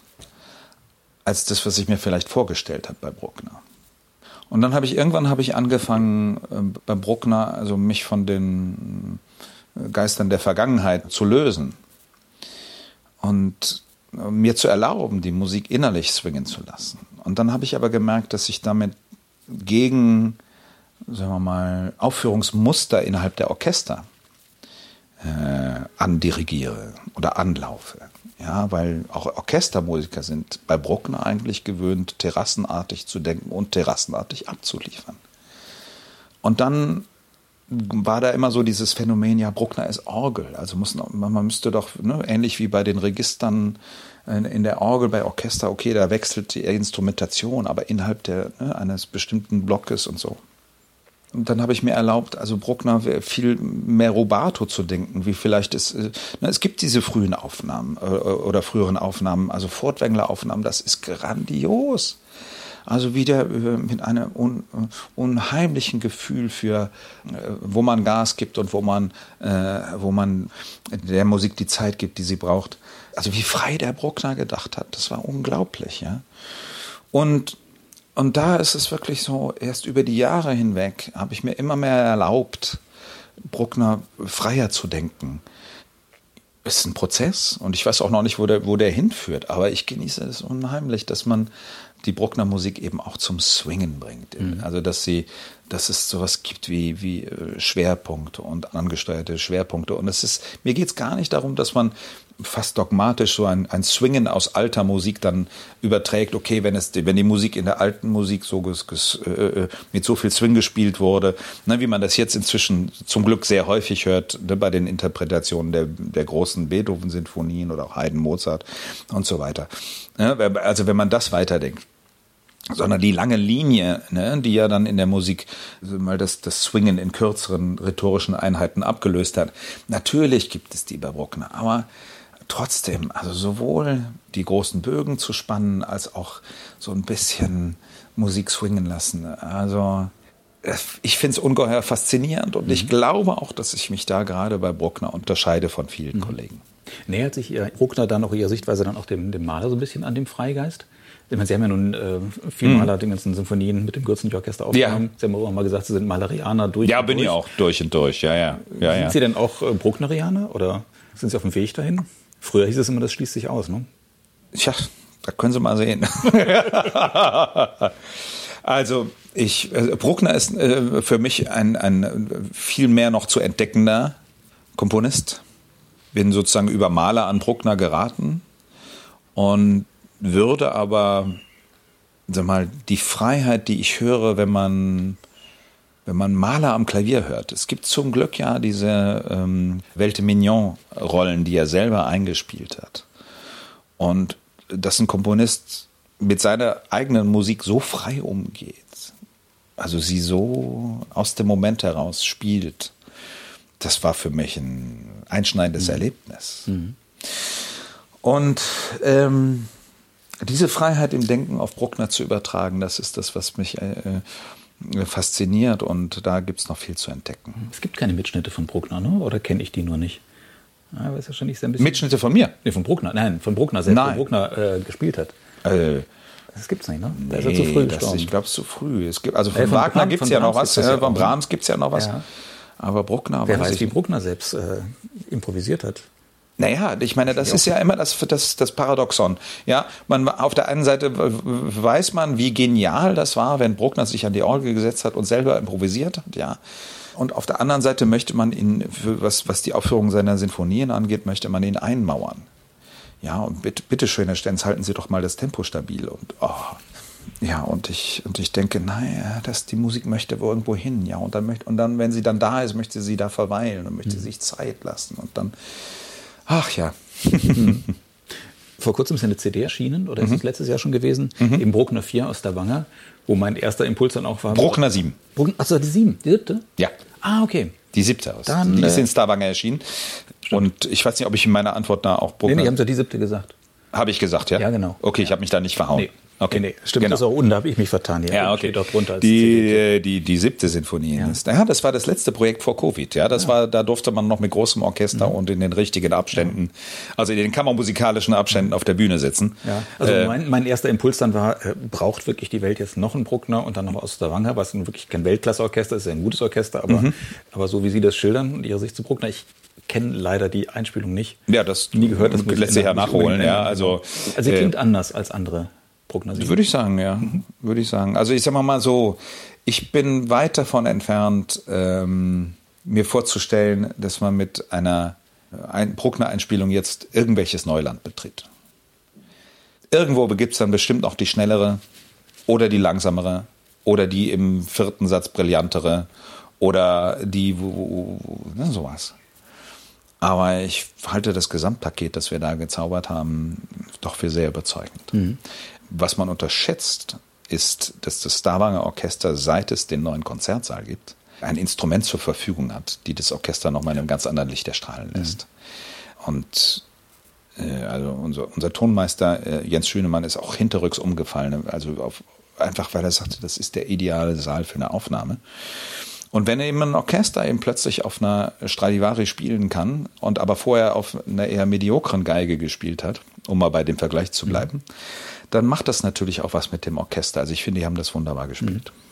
als das, was ich mir vielleicht vorgestellt habe bei Bruckner. Und dann habe ich irgendwann habe ich angefangen äh, bei Bruckner, also mich von den Geistern der Vergangenheit zu lösen und äh, mir zu erlauben, die Musik innerlich swingen zu lassen. Und dann habe ich aber gemerkt, dass ich damit gegen, sagen wir mal, Aufführungsmuster innerhalb der Orchester äh, andirigiere oder anlaufe. Ja, weil auch Orchestermusiker sind bei Bruckner eigentlich gewöhnt, terrassenartig zu denken und terrassenartig abzuliefern. Und dann war da immer so dieses Phänomen, ja, Bruckner ist Orgel. Also muss, man müsste doch, ne, ähnlich wie bei den Registern in der Orgel bei Orchester, okay, da wechselt die Instrumentation, aber innerhalb der, ne, eines bestimmten Blockes und so. Und dann habe ich mir erlaubt, also Bruckner viel mehr Robato zu denken, wie vielleicht es, äh, na, es gibt diese frühen Aufnahmen äh, oder früheren Aufnahmen, also Fortwängler-Aufnahmen, das ist grandios. Also wieder äh, mit einem un, unheimlichen Gefühl für, wo man Gas gibt und wo man, wo man der Musik die Zeit gibt, die sie braucht. Also wie frei der Bruckner gedacht hat, das war unglaublich, ja. Und und da ist es wirklich so, erst über die Jahre hinweg habe ich mir immer mehr erlaubt, Bruckner freier zu denken. Es ist ein Prozess und ich weiß auch noch nicht, wo der, wo der hinführt, aber ich genieße es unheimlich, dass man die Bruckner Musik eben auch zum Swingen bringt. Mhm. Also dass sie, dass es sowas gibt wie, wie äh, Schwerpunkte und angesteuerte Schwerpunkte. Und es ist, mir geht es gar nicht darum, dass man fast dogmatisch so ein, ein Swingen aus alter Musik dann überträgt, okay, wenn es, wenn die Musik in der alten Musik so ges, ges, äh, äh, mit so viel Swing gespielt wurde, ne, wie man das jetzt inzwischen zum Glück sehr häufig hört, ne, bei den Interpretationen der, der großen Beethoven-Sinfonien oder auch Haydn, Mozart und so weiter. Ne, also wenn man das weiterdenkt sondern die lange Linie, ne, die ja dann in der Musik mal das, das Swingen in kürzeren rhetorischen Einheiten abgelöst hat. Natürlich gibt es die Bruckner, aber trotzdem, also sowohl die großen Bögen zu spannen, als auch so ein bisschen Musik swingen lassen. Also ich finde es ungeheuer faszinierend und mhm. ich glaube auch, dass ich mich da gerade bei Bruckner unterscheide von vielen mhm. Kollegen. Nähert sich Ihr Bruckner dann auch Ihrer Sichtweise dann auch dem, dem Maler so ein bisschen an dem Freigeist? Ich meine, Sie haben ja nun äh, viel mhm. Maler, die ganzen Symphonien mit dem Gürzenich-Orchester aufgenommen. Ja. Sie haben auch mal gesagt, Sie sind Malerianer durch Ja, bin durch. ich auch durch und durch, ja, ja. ja sind ja. Sie denn auch äh, Brucknerianer oder sind Sie auf dem Weg dahin? Früher hieß es immer, das schließt sich aus, ne? Tja, da können Sie mal sehen. also, ich, äh, Bruckner ist äh, für mich ein, ein viel mehr noch zu entdeckender Komponist. Bin sozusagen über Maler an Bruckner geraten und würde aber, sag mal, die Freiheit, die ich höre, wenn man wenn man Maler am Klavier hört. Es gibt zum Glück ja diese ähm, Welte Mignon-Rollen, die er selber eingespielt hat. Und dass ein Komponist mit seiner eigenen Musik so frei umgeht, also sie so aus dem Moment heraus spielt, das war für mich ein einschneidendes mhm. Erlebnis. Mhm. Und ähm, diese Freiheit im Denken auf Bruckner zu übertragen, das ist das, was mich äh, fasziniert und da gibt es noch viel zu entdecken. Es gibt keine Mitschnitte von Bruckner, ne? oder kenne ich die nur nicht? Ja, weiß wahrscheinlich ein bisschen Mitschnitte von mir? Nee, von Bruckner. Nein, von Bruckner selbst, Nein. wo Bruckner äh, gespielt hat. Äh, das gibt's nicht, ne? Da nee, ist er zu früh gestorben. ich glaube, es ist zu früh. Es gibt, also von, äh, von Wagner gibt es ja noch was, von Brahms gibt es ja noch was. Aber Bruckner Wer weiß, weiß wie Bruckner selbst äh, improvisiert hat. Naja, ich meine, das ist ja immer das, das, das Paradoxon. Ja, man, auf der einen Seite weiß man, wie genial das war, wenn Bruckner sich an die Orgel gesetzt hat und selber improvisiert hat, ja. Und auf der anderen Seite möchte man ihn, was, was die Aufführung seiner Sinfonien angeht, möchte man ihn einmauern. Ja, und bitte, bitte schön, Herr Stenz, halten Sie doch mal das Tempo stabil. Und oh, ja, und ich, und ich denke, naja, dass die Musik möchte irgendwo hin, ja. Und dann möchte, und dann, wenn sie dann da ist, möchte sie da verweilen und möchte mhm. sich Zeit lassen. Und dann, ach ja. Vor kurzem ist eine CD erschienen, oder ist mhm. es letztes Jahr schon gewesen, mhm. im Bruckner 4 aus der Wange, wo mein erster Impuls dann auch war. Bruckner 7. achso, die 7, die siebte? Ja. Ah, okay. Die siebte aus. Dann, die ist äh, in Stavanger erschienen. Und ich weiß nicht, ob ich in meiner Antwort da auch Bruckner. Nee, nee, haben Sie die siebte gesagt. Habe ich gesagt, ja? Ja, genau. Okay, ich habe mich da nicht verhauen. Nee. Okay, nee, stimmt, genau. das ist auch unten, da habe ich mich vertan. Hier ja, okay. Steht auch drunter die, die, die siebte Sinfonie ja. ist. Ja, das war das letzte Projekt vor Covid. Ja, das ja. war, da durfte man noch mit großem Orchester mhm. und in den richtigen Abständen, also in den kammermusikalischen Abständen auf der Bühne sitzen. Ja, also äh, mein, mein erster Impuls dann war, äh, braucht wirklich die Welt jetzt noch einen Bruckner und dann noch aus Stavanger, was wirklich kein Weltklasseorchester ist, ist ein gutes Orchester, aber, mhm. aber so wie Sie das schildern und Ihre Sicht zu Bruckner, ich kenne leider die Einspielung nicht. Ja, das nie gehört, das lässt sich ja nachholen. Ja, also, also sie klingt äh, anders als andere prognostizieren? Würde ich sagen, ja. Mhm. Würde ich sagen. Also ich sage mal so, ich bin weit davon entfernt, ähm, mir vorzustellen, dass man mit einer ein Bruckner-Einspielung jetzt irgendwelches Neuland betritt. Irgendwo gibt es dann bestimmt noch die schnellere oder die langsamere oder die im vierten Satz brillantere oder die wo, wo, wo, ne, sowas. Aber ich halte das Gesamtpaket, das wir da gezaubert haben, doch für sehr überzeugend. Mhm. Was man unterschätzt, ist, dass das Starwanger Orchester, seit es den neuen Konzertsaal gibt, ein Instrument zur Verfügung hat, die das Orchester nochmal in einem ganz anderen Licht erstrahlen mhm. lässt. Mhm. Und äh, also unser, unser Tonmeister äh, Jens Schünemann ist auch hinterrücks umgefallen, also auf, einfach weil er sagte, das ist der ideale Saal für eine Aufnahme. Und wenn eben ein Orchester eben plötzlich auf einer Stradivari spielen kann und aber vorher auf einer eher mediokren Geige gespielt hat, um mal bei dem Vergleich zu bleiben, mhm dann macht das natürlich auch was mit dem Orchester. Also ich finde, die haben das wunderbar gespielt. Mhm.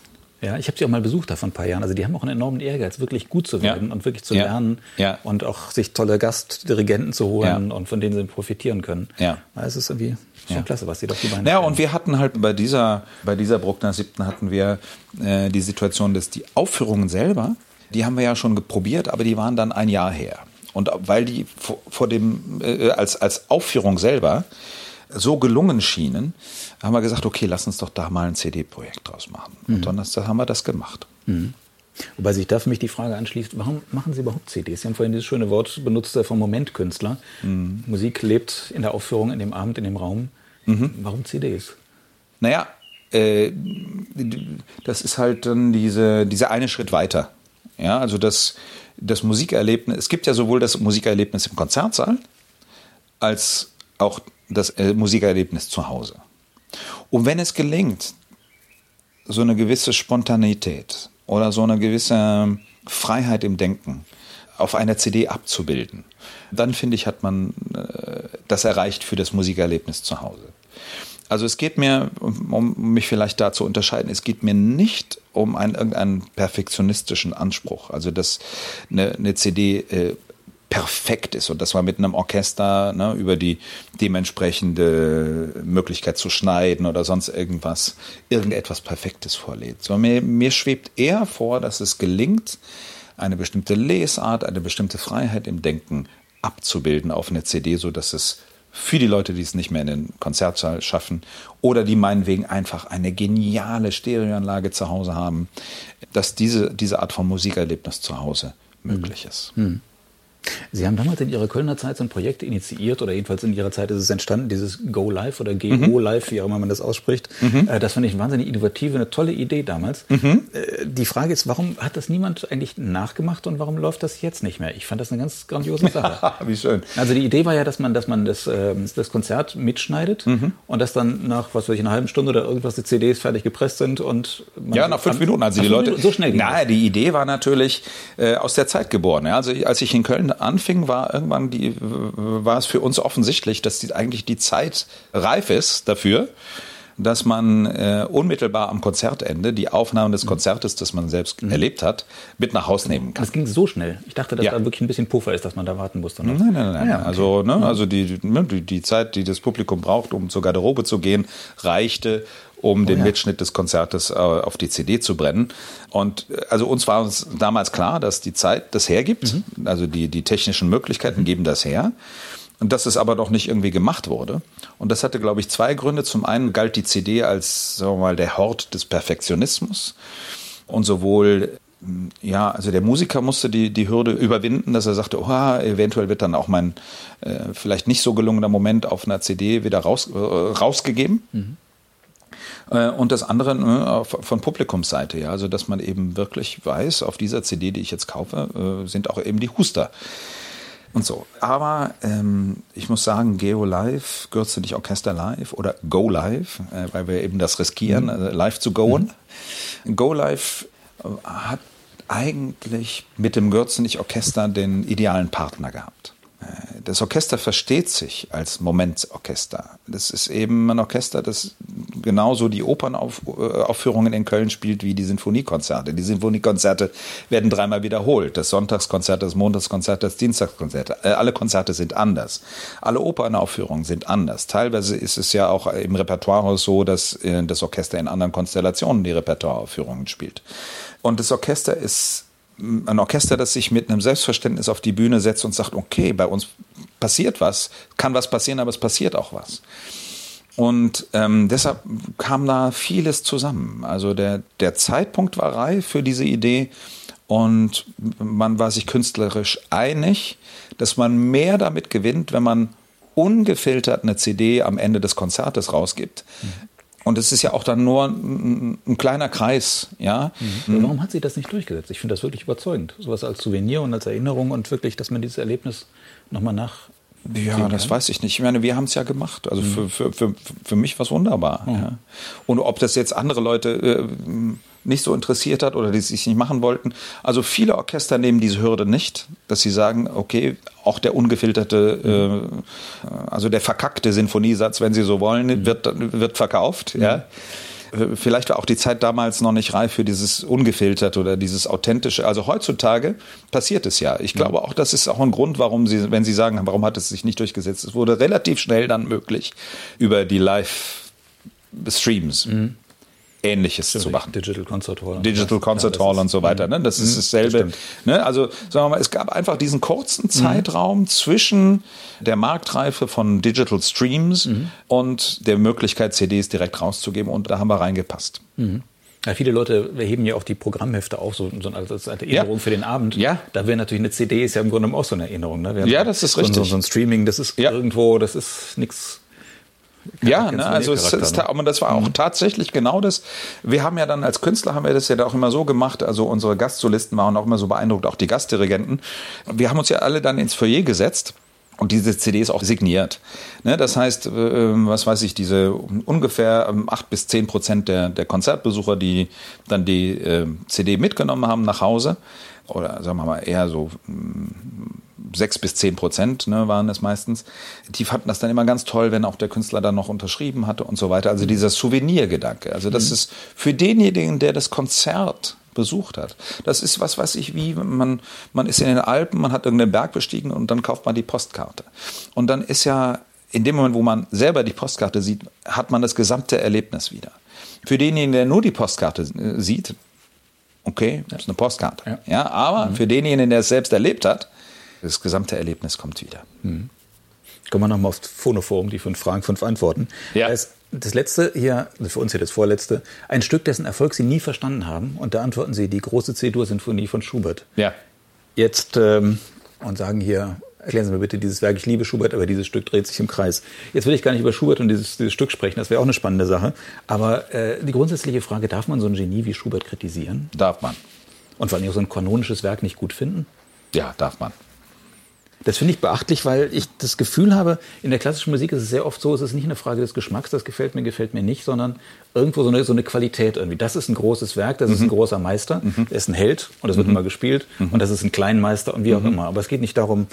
Ja, ich habe sie auch mal besucht da vor ein paar Jahren. Also die haben auch einen enormen Ehrgeiz, wirklich gut zu werden ja. und wirklich zu ja. lernen ja. und auch sich tolle Gastdirigenten zu holen und von denen sie profitieren können. Ja. Es ist irgendwie schon klasse, was sie doch die beiden. Ja, und wir hatten halt bei dieser, bei dieser Bruckner siebten hatten wir äh, die Situation, dass die Aufführungen selber, die haben wir ja schon geprobiert, aber die waren dann ein Jahr her. Und weil die vor, vor dem, äh, als, als Aufführung selber so gelungen schienen, haben wir gesagt, okay, lass uns doch da mal ein CD-Projekt draus machen. Mhm. Und dann haben wir das gemacht. Mhm. Wobei sich da für mich die Frage anschließt, warum machen Sie überhaupt CDs? Sie haben vorhin dieses schöne Wort benutzt vom Momentkünstler. Mhm. Musik lebt in der Aufführung, in dem Abend, in dem Raum. Mhm. Warum CDs? Naja, äh, das ist halt dann diese, dieser eine Schritt weiter. Ja, also das, das Musikerlebnis, es gibt ja sowohl das Musikerlebnis im Konzertsaal als auch das Musikerlebnis zu Hause. Und wenn es gelingt, so eine gewisse Spontanität oder so eine gewisse Freiheit im Denken auf einer CD abzubilden, dann finde ich, hat man äh, das erreicht für das Musikerlebnis zu Hause. Also es geht mir, um mich vielleicht da zu unterscheiden, es geht mir nicht um einen irgendeinen perfektionistischen Anspruch. Also dass eine, eine CD äh, perfekt ist und dass man mit einem Orchester ne, über die dementsprechende Möglichkeit zu schneiden oder sonst irgendwas, irgendetwas Perfektes vorlädt. So, mir, mir schwebt eher vor, dass es gelingt, eine bestimmte Lesart, eine bestimmte Freiheit im Denken abzubilden auf eine CD, so dass es für die Leute, die es nicht mehr in den Konzertsaal schaffen oder die meinetwegen einfach eine geniale Stereoanlage zu Hause haben, dass diese, diese Art von Musikerlebnis zu Hause möglich ist. Mhm. Sie haben damals in Ihrer Kölner Zeit so ein Projekt initiiert oder jedenfalls in Ihrer Zeit ist es entstanden, dieses Go Live oder GO mhm. Live, wie auch immer man das ausspricht. Mhm. Äh, das fand ich wahnsinnig innovative, eine tolle Idee damals. Mhm. Äh, die Frage ist, warum hat das niemand eigentlich nachgemacht und warum läuft das jetzt nicht mehr? Ich fand das eine ganz grandiose Sache. wie schön. Also die Idee war ja, dass man, dass man das, ähm, das Konzert mitschneidet mhm. und dass dann nach, was weiß ich, einer halben Stunde oder irgendwas die CDs fertig gepresst sind und ja, nach fünf Minuten, also die Leute so schnell. Na, die Idee war natürlich äh, aus der Zeit geboren. Ja? Also als ich in Köln anfing, war irgendwann die, war es für uns offensichtlich, dass die, eigentlich die Zeit reif ist dafür, dass man äh, unmittelbar am Konzertende die Aufnahmen des Konzertes, das man selbst mhm. erlebt hat, mit nach Hause nehmen kann. Das ging so schnell. Ich dachte, dass ja. da wirklich ein bisschen Puffer ist, dass man da warten musste. Noch. Nein, nein, nein. Ah, ja, okay. Also, ne, also die, ne, die, die Zeit, die das Publikum braucht, um zur Garderobe zu gehen, reichte, um oh, den ja. Mitschnitt des Konzertes äh, auf die CD zu brennen. Und äh, also uns war uns damals klar, dass die Zeit das hergibt, mhm. also die, die technischen Möglichkeiten mhm. geben das her. Und dass es aber doch nicht irgendwie gemacht wurde. Und das hatte, glaube ich, zwei Gründe. Zum einen galt die CD als, sagen wir mal, der Hort des Perfektionismus. Und sowohl ja, also der Musiker musste die, die Hürde überwinden, dass er sagte, oh, eventuell wird dann auch mein äh, vielleicht nicht so gelungener Moment auf einer CD wieder raus, äh, rausgegeben. Mhm. Äh, und das andere ne, von Publikumsseite, ja, also dass man eben wirklich weiß, auf dieser CD, die ich jetzt kaufe, äh, sind auch eben die Huster und so. Aber ähm, ich muss sagen, Geo Live, Gürze dich Orchester Live oder Go Live, äh, weil wir eben das riskieren, mhm. äh, live zu goen. Mhm. Go Live hat eigentlich mit dem Gürzenich Orchester den idealen Partner gehabt. Das Orchester versteht sich als Momentorchester. Das ist eben ein Orchester, das genauso die Opernaufführungen in Köln spielt wie die Sinfoniekonzerte. Die Sinfoniekonzerte werden dreimal wiederholt. Das Sonntagskonzert, das Montagskonzert, das Dienstagskonzert. Äh, alle Konzerte sind anders. Alle Opernaufführungen sind anders. Teilweise ist es ja auch im Repertoire so, dass äh, das Orchester in anderen Konstellationen die Repertoireaufführungen spielt. Und das Orchester ist ein Orchester, das sich mit einem Selbstverständnis auf die Bühne setzt und sagt, okay, bei uns passiert was, kann was passieren, aber es passiert auch was. Und ähm, deshalb kam da vieles zusammen. Also der, der Zeitpunkt war reif für diese Idee und man war sich künstlerisch einig, dass man mehr damit gewinnt, wenn man ungefiltert eine CD am Ende des Konzertes rausgibt, mhm. Und es ist ja auch dann nur ein, ein kleiner Kreis, ja. Mhm. Warum hat sie das nicht durchgesetzt? Ich finde das wirklich überzeugend. Sowas als Souvenir und als Erinnerung und wirklich, dass man dieses Erlebnis nochmal nach. Ja, das weiß ich nicht. Ich meine, wir haben es ja gemacht. Also mhm. für, für, für, für mich war es wunderbar. Mhm. Ja. Und ob das jetzt andere Leute äh, nicht so interessiert hat oder die sich nicht machen wollten. Also viele Orchester nehmen diese Hürde nicht, dass sie sagen, okay, auch der ungefilterte, äh, also der verkackte Sinfoniesatz, wenn Sie so wollen, mhm. wird, wird verkauft. Mhm. Ja. Vielleicht war auch die Zeit damals noch nicht reif für dieses ungefiltert oder dieses authentische. Also heutzutage passiert es ja. Ich glaube auch, das ist auch ein Grund, warum Sie, wenn Sie sagen, warum hat es sich nicht durchgesetzt? Es wurde relativ schnell dann möglich über die Live-Streams. Mhm. Ähnliches zu machen. Digital Concert Hall. Digital Concert ja, Hall und so weiter. Ne? Das ist mhm. dasselbe. Ne? Also sagen wir mal, es gab einfach diesen kurzen mhm. Zeitraum mhm. zwischen der Marktreife von Digital Streams mhm. und der Möglichkeit, CDs direkt rauszugeben. Und da haben wir reingepasst. Mhm. Ja, viele Leute heben ja auch die Programmhefte auf, so, so als Erinnerung ja. für den Abend. Ja. Da wäre natürlich eine CD ist ja im Grunde auch so eine Erinnerung. Ne? Ja, das ist so, richtig. So, so ein Streaming, das ist ja. irgendwo, das ist nichts ja, ne, also es ist, aber das war auch mhm. tatsächlich genau das. Wir haben ja dann als Künstler haben wir das ja auch immer so gemacht. Also unsere Gastsolisten waren auch immer so beeindruckt, auch die Gastdirigenten. Wir haben uns ja alle dann ins Foyer gesetzt. Und diese CD ist auch signiert. Ne, das heißt, äh, was weiß ich, diese ungefähr ähm, acht bis zehn Prozent der, der Konzertbesucher, die dann die äh, CD mitgenommen haben nach Hause, oder sagen wir mal eher so sechs bis zehn Prozent ne, waren es meistens. Die fanden das dann immer ganz toll, wenn auch der Künstler dann noch unterschrieben hatte und so weiter. Also dieser Souvenirgedanke. Also das mhm. ist für denjenigen, der das Konzert besucht hat. Das ist was, was ich wie, man, man ist in den Alpen, man hat irgendeinen Berg bestiegen und dann kauft man die Postkarte. Und dann ist ja in dem Moment, wo man selber die Postkarte sieht, hat man das gesamte Erlebnis wieder. Für denjenigen, der nur die Postkarte äh, sieht, okay, das ist eine Postkarte. Ja, ja aber mhm. für denjenigen, der es selbst erlebt hat, das gesamte Erlebnis kommt wieder. Mhm. Kommen wir nochmal aufs Phonoforum, die fünf Fragen, fünf Antworten. Ja. Das, das letzte hier, für uns hier das vorletzte, ein Stück, dessen Erfolg Sie nie verstanden haben. Und da antworten Sie die große C-Dur-Sinfonie von Schubert. Ja. Jetzt ähm, und sagen hier, erklären Sie mir bitte dieses Werk, ich liebe Schubert, aber dieses Stück dreht sich im Kreis. Jetzt will ich gar nicht über Schubert und dieses, dieses Stück sprechen, das wäre auch eine spannende Sache. Aber äh, die grundsätzliche Frage, darf man so ein Genie wie Schubert kritisieren? Darf man. Und vor allem auch so ein kanonisches Werk nicht gut finden? Ja, darf man. Das finde ich beachtlich, weil ich das Gefühl habe, in der klassischen Musik ist es sehr oft so, es ist nicht eine Frage des Geschmacks, das gefällt mir, gefällt mir nicht, sondern irgendwo so eine, so eine Qualität irgendwie. Das ist ein großes Werk, das mhm. ist ein mhm. großer Meister, mhm. der ist ein Held und das wird mhm. immer gespielt mhm. und das ist ein Kleinmeister und wie auch immer. Aber es geht nicht darum,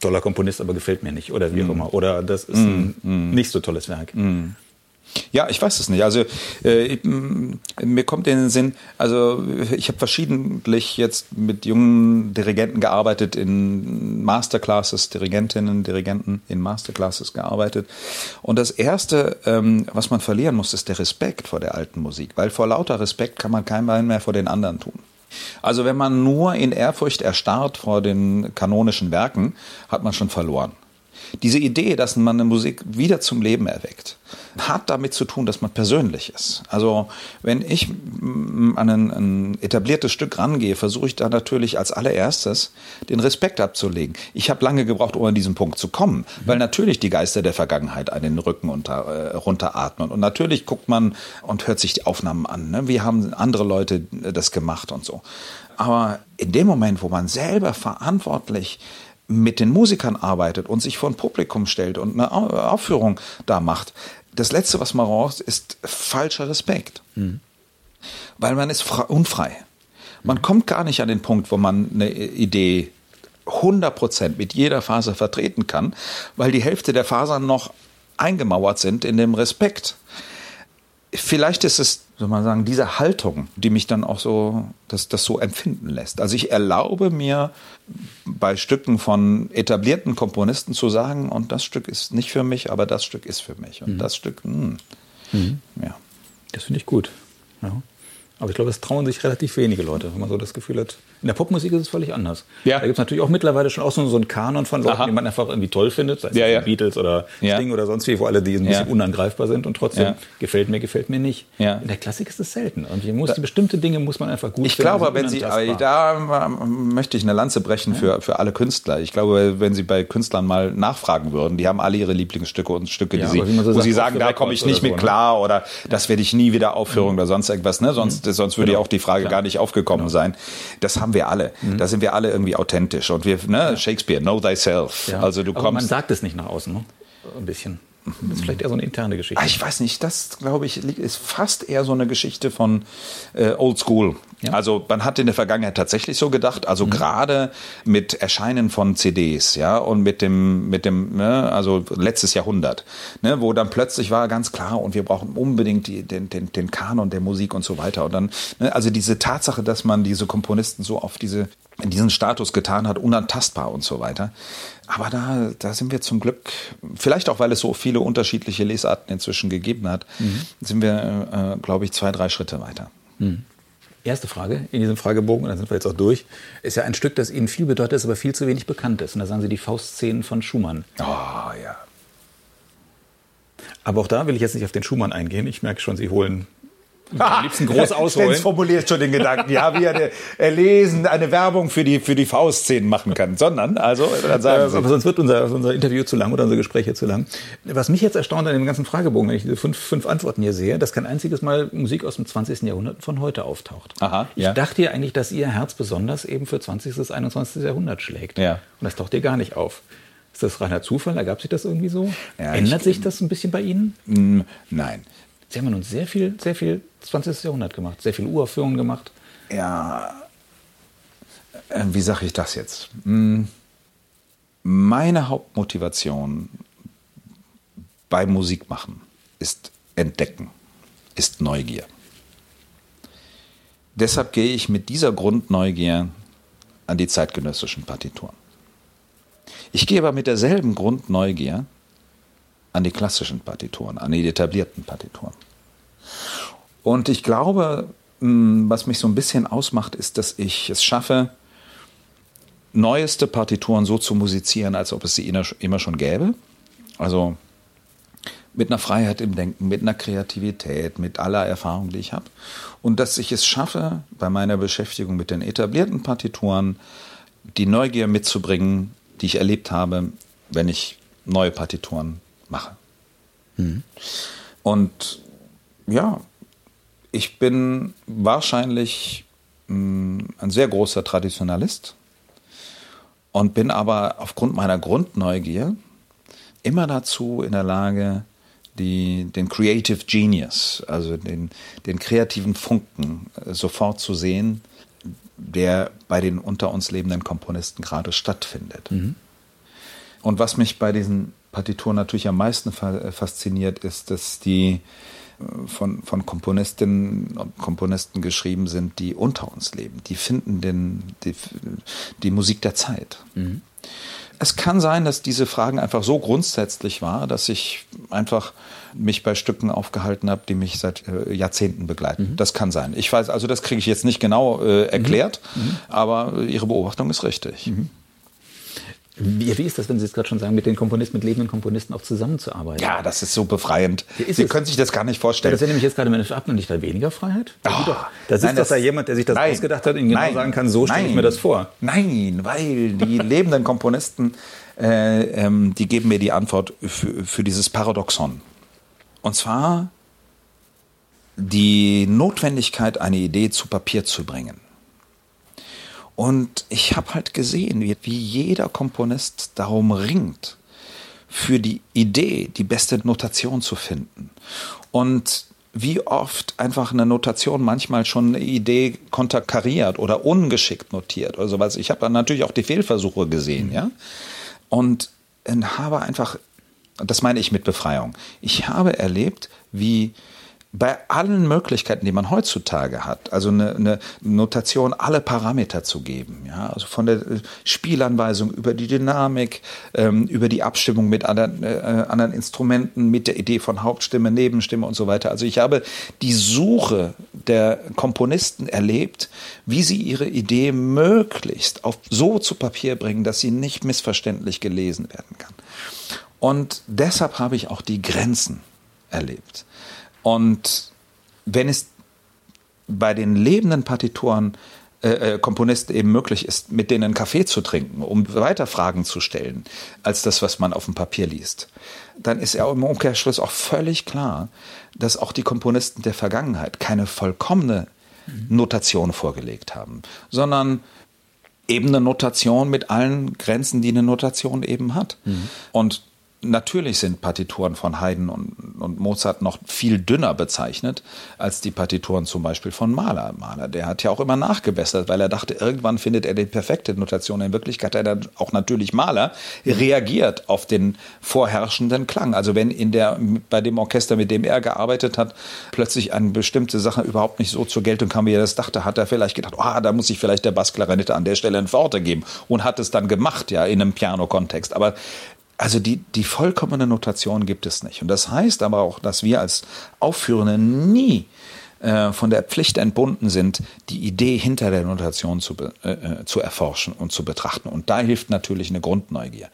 toller Komponist, aber gefällt mir nicht oder wie auch immer. Oder das ist ein nicht so tolles Werk. Ja, ich weiß es nicht. Also äh, ich, mir kommt in den Sinn, also ich habe verschiedentlich jetzt mit jungen Dirigenten gearbeitet, in Masterclasses, Dirigentinnen, Dirigenten in Masterclasses gearbeitet. Und das Erste, ähm, was man verlieren muss, ist der Respekt vor der alten Musik, weil vor lauter Respekt kann man kein Bein mehr vor den anderen tun. Also wenn man nur in Ehrfurcht erstarrt vor den kanonischen Werken, hat man schon verloren. Diese Idee, dass man eine Musik wieder zum Leben erweckt, hat damit zu tun, dass man persönlich ist. Also wenn ich an ein, ein etabliertes Stück rangehe, versuche ich da natürlich als allererstes den Respekt abzulegen. Ich habe lange gebraucht, um an diesen Punkt zu kommen, weil natürlich die Geister der Vergangenheit einen den Rücken unter, äh, runteratmen. Und natürlich guckt man und hört sich die Aufnahmen an. Ne? Wie haben andere Leute das gemacht und so. Aber in dem Moment, wo man selber verantwortlich mit den Musikern arbeitet und sich vor ein Publikum stellt und eine Aufführung da macht, das Letzte, was man braucht, ist falscher Respekt. Mhm. Weil man ist unfrei. Man mhm. kommt gar nicht an den Punkt, wo man eine Idee 100% mit jeder Faser vertreten kann, weil die Hälfte der Fasern noch eingemauert sind in dem Respekt vielleicht ist es, soll man sagen, diese Haltung, die mich dann auch so, das, das so empfinden lässt. Also ich erlaube mir bei Stücken von etablierten Komponisten zu sagen, und das Stück ist nicht für mich, aber das Stück ist für mich. Und mhm. das Stück, mh, hm, mhm. ja. Das finde ich gut. Ja. Aber ich glaube, es trauen sich relativ wenige Leute, wenn man so das Gefühl hat. In der Popmusik ist es völlig anders. Ja. Da gibt es natürlich auch mittlerweile schon auch so, so einen Kanon von Leuten, Aha. die man einfach irgendwie toll findet, sei es ja, ja. Beatles oder ja. Sting oder sonst wie, wo alle die ein bisschen unangreifbar sind und trotzdem gefällt mir, gefällt mir nicht. In der Klassik ist es selten. Und hier muss, da, bestimmte Dinge muss man einfach gut Ich finden, glaube, wenn Sie, da möchte ich eine Lanze brechen für, für alle Künstler. Ich glaube, wenn Sie bei Künstlern mal nachfragen würden, die haben alle ihre Lieblingsstücke und Stücke, die sie, so wo sagt, sie sagen, da komme ich nicht mit so, ne? klar oder das werde ich nie wieder Aufführung mhm. oder sonst irgendwas. Ne? Sonst, mhm. sonst würde genau. ja auch die Frage gar nicht aufgekommen genau. sein. Das haben wir alle. Mhm. Da sind wir alle irgendwie authentisch. Und wir, ne, Shakespeare, know thyself. Ja. Also du Aber kommst. Man sagt es nicht nach außen, ne? Ein bisschen. Das ist vielleicht eher so eine interne Geschichte. Ah, ich weiß nicht, das glaube ich ist fast eher so eine Geschichte von äh, Old School. Ja. Also man hat in der Vergangenheit tatsächlich so gedacht, also mhm. gerade mit Erscheinen von CDs, ja, und mit dem, mit dem, ne, also letztes Jahrhundert, ne, wo dann plötzlich war ganz klar, und wir brauchen unbedingt die, den, den, den Kanon der Musik und so weiter. Und dann, ne, also diese Tatsache, dass man diese Komponisten so auf diese, in diesen Status getan hat, unantastbar und so weiter. Aber da, da sind wir zum Glück, vielleicht auch, weil es so viele unterschiedliche Lesarten inzwischen gegeben hat, mhm. sind wir, äh, glaube ich, zwei, drei Schritte weiter. Mhm. Erste Frage in diesem Fragebogen, und dann sind wir jetzt auch durch, ist ja ein Stück, das Ihnen viel bedeutet, das aber viel zu wenig bekannt ist. Und da sagen Sie die Faustszenen von Schumann. Oh, ja. Aber auch da will ich jetzt nicht auf den Schumann eingehen. Ich merke schon, Sie holen am liebsten groß ausholen. Stenz formuliert schon den Gedanken, ja, wie er erlesen eine Werbung für die, für die Faustszenen machen kann, sondern, also, dann sagen Sie. Aber sonst wird unser, unser Interview zu lang oder unser Gespräch hier zu lang. Was mich jetzt erstaunt an dem ganzen Fragebogen, wenn ich diese fünf, fünf Antworten hier sehe, dass kein einziges Mal Musik aus dem 20. Jahrhundert von heute auftaucht. Aha, ich ja. dachte ja eigentlich, dass Ihr Herz besonders eben für 20. bis 21. Jahrhundert schlägt. Ja. Und das taucht hier gar nicht auf. Ist das reiner Zufall? Ergab sich das irgendwie so? Ja, Ändert ich, sich das ein bisschen bei Ihnen? Nein. Sie haben nun sehr viel, sehr viel 20. Jahrhundert gemacht, sehr viele Uraufführungen gemacht. Ja, äh, wie sage ich das jetzt? Hm, meine Hauptmotivation bei Musikmachen ist Entdecken, ist Neugier. Deshalb gehe ich mit dieser Grundneugier an die zeitgenössischen Partituren. Ich gehe aber mit derselben Grundneugier an die klassischen Partituren, an die etablierten Partituren. Und ich glaube, hm, was mich so ein bisschen ausmacht, ist, dass ich es schaffe, neueste Partituren so zu musizieren, als ob es sie immer schon gäbe. Also mit einer Freiheit im Denken, mit einer Kreativität, mit aller Erfahrung, die ich habe. Und dass ich es schaffe, bei meiner Beschäftigung mit den etablierten Partituren die Neugier mitzubringen, die ich erlebt habe, wenn ich neue Partituren mache. Mhm. Und ja, ich bin wahrscheinlich mh, mm, ein sehr großer Traditionalist und bin aber aufgrund meiner Grundneugier immer dazu in der Lage, die, den Creative Genius, also den, den kreativen Funken äh, sofort zu sehen, der bei den unter uns lebenden Komponisten gerade stattfindet. Mhm. Und was mich bei diesen Partitur natürlich am meisten fasziniert, ist, dass die von, von Komponistinnen und Komponisten geschrieben sind, die unter uns leben. Die finden den, die, die Musik der Zeit. Mhm. Es kann sein, dass diese Fragen einfach so grundsätzlich war, dass ich einfach mich bei Stücken aufgehalten habe, die mich seit äh, Jahrzehnten begleiten. Mhm. Das kann sein. Ich weiß, also das kriege ich jetzt nicht genau äh, erklärt, mhm. mhm. aber Ihre Beobachtung ist richtig. Mhm. Wie, wie, ist das, wenn Sie es gerade schon sagen, mit den Komponisten, mit lebenden Komponisten auch zusammenzuarbeiten? Ja, das ist so befreiend. Sie es? können sich das gar nicht vorstellen. Ja, das ist ja nämlich jetzt gerade meine Ab und nicht da weniger Freiheit? Oh, doch, da sitzt nein, doch da jemand, der sich das nein, ausgedacht hat und Ihnen genau nein, sagen kann, so stelle ich mir das vor. Nein, weil die lebenden Komponisten, äh, ähm, die geben mir die Antwort für, für dieses Paradoxon. Und zwar die Notwendigkeit, eine Idee zu Papier zu bringen. Und ich habe halt gesehen, wie, wie jeder Komponist darum ringt, für die Idee die beste Notation zu finden. Und wie oft einfach eine Notation manchmal schon eine Idee konterkariert oder ungeschickt notiert oder sowas. Ich habe natürlich auch die Fehlversuche gesehen, mhm. ja. Und habe einfach, das meine ich mit Befreiung, ich habe erlebt, wie bei allen Möglichkeiten, die man heutzutage hat, also eine, eine, Notation, alle Parameter zu geben, ja, also von der Spielanweisung über die Dynamik, ähm, über die Abstimmung mit anderen, äh, anderen Instrumenten, mit der Idee von Hauptstimme, Nebenstimme und so weiter. Also ich habe die Suche der Komponisten erlebt, wie sie ihre Idee möglichst auf so zu Papier bringen, dass sie nicht missverständlich gelesen werden kann. Und deshalb habe ich auch die Grenzen erlebt. Und wenn es bei den lebenden Partituren äh, äh, Komponisten eben möglich ist, mit denen einen Kaffee zu trinken, um weiter Fragen zu stellen, als das, was man auf dem Papier liest, dann ist ja im Umkehrschluss auch völlig klar, dass auch die Komponisten der Vergangenheit keine vollkommene Notation vorgelegt haben, sondern eben eine Notation mit allen Grenzen, die eine Notation eben hat. Mhm. Und Natürlich sind Partituren von Haydn und, und, Mozart noch viel dünner bezeichnet als die Partituren zum Beispiel von Mahler. Mahler, der hat ja auch immer nachgebessert, weil er dachte, irgendwann findet er die perfekte Notation. In Wirklichkeit hat er auch natürlich Mahler reagiert auf den vorherrschenden Klang. Also wenn in der, bei dem Orchester, mit dem er gearbeitet hat, plötzlich eine bestimmte Sache überhaupt nicht so zur Geltung kam, wie er das dachte, hat er vielleicht gedacht, oh, da muss ich vielleicht der Bassklarinette an der Stelle ein Forte geben und hat es dann gemacht, ja, in einem Piano-Kontext. Aber also die, die vollkommene Notation gibt es nicht. Und das heißt aber auch, dass wir als Aufführende nie äh, von der Pflicht entbunden sind, die Idee hinter der Notation zu, äh, äh, zu erforschen und zu betrachten. Und da hilft natürlich eine Grundneugier.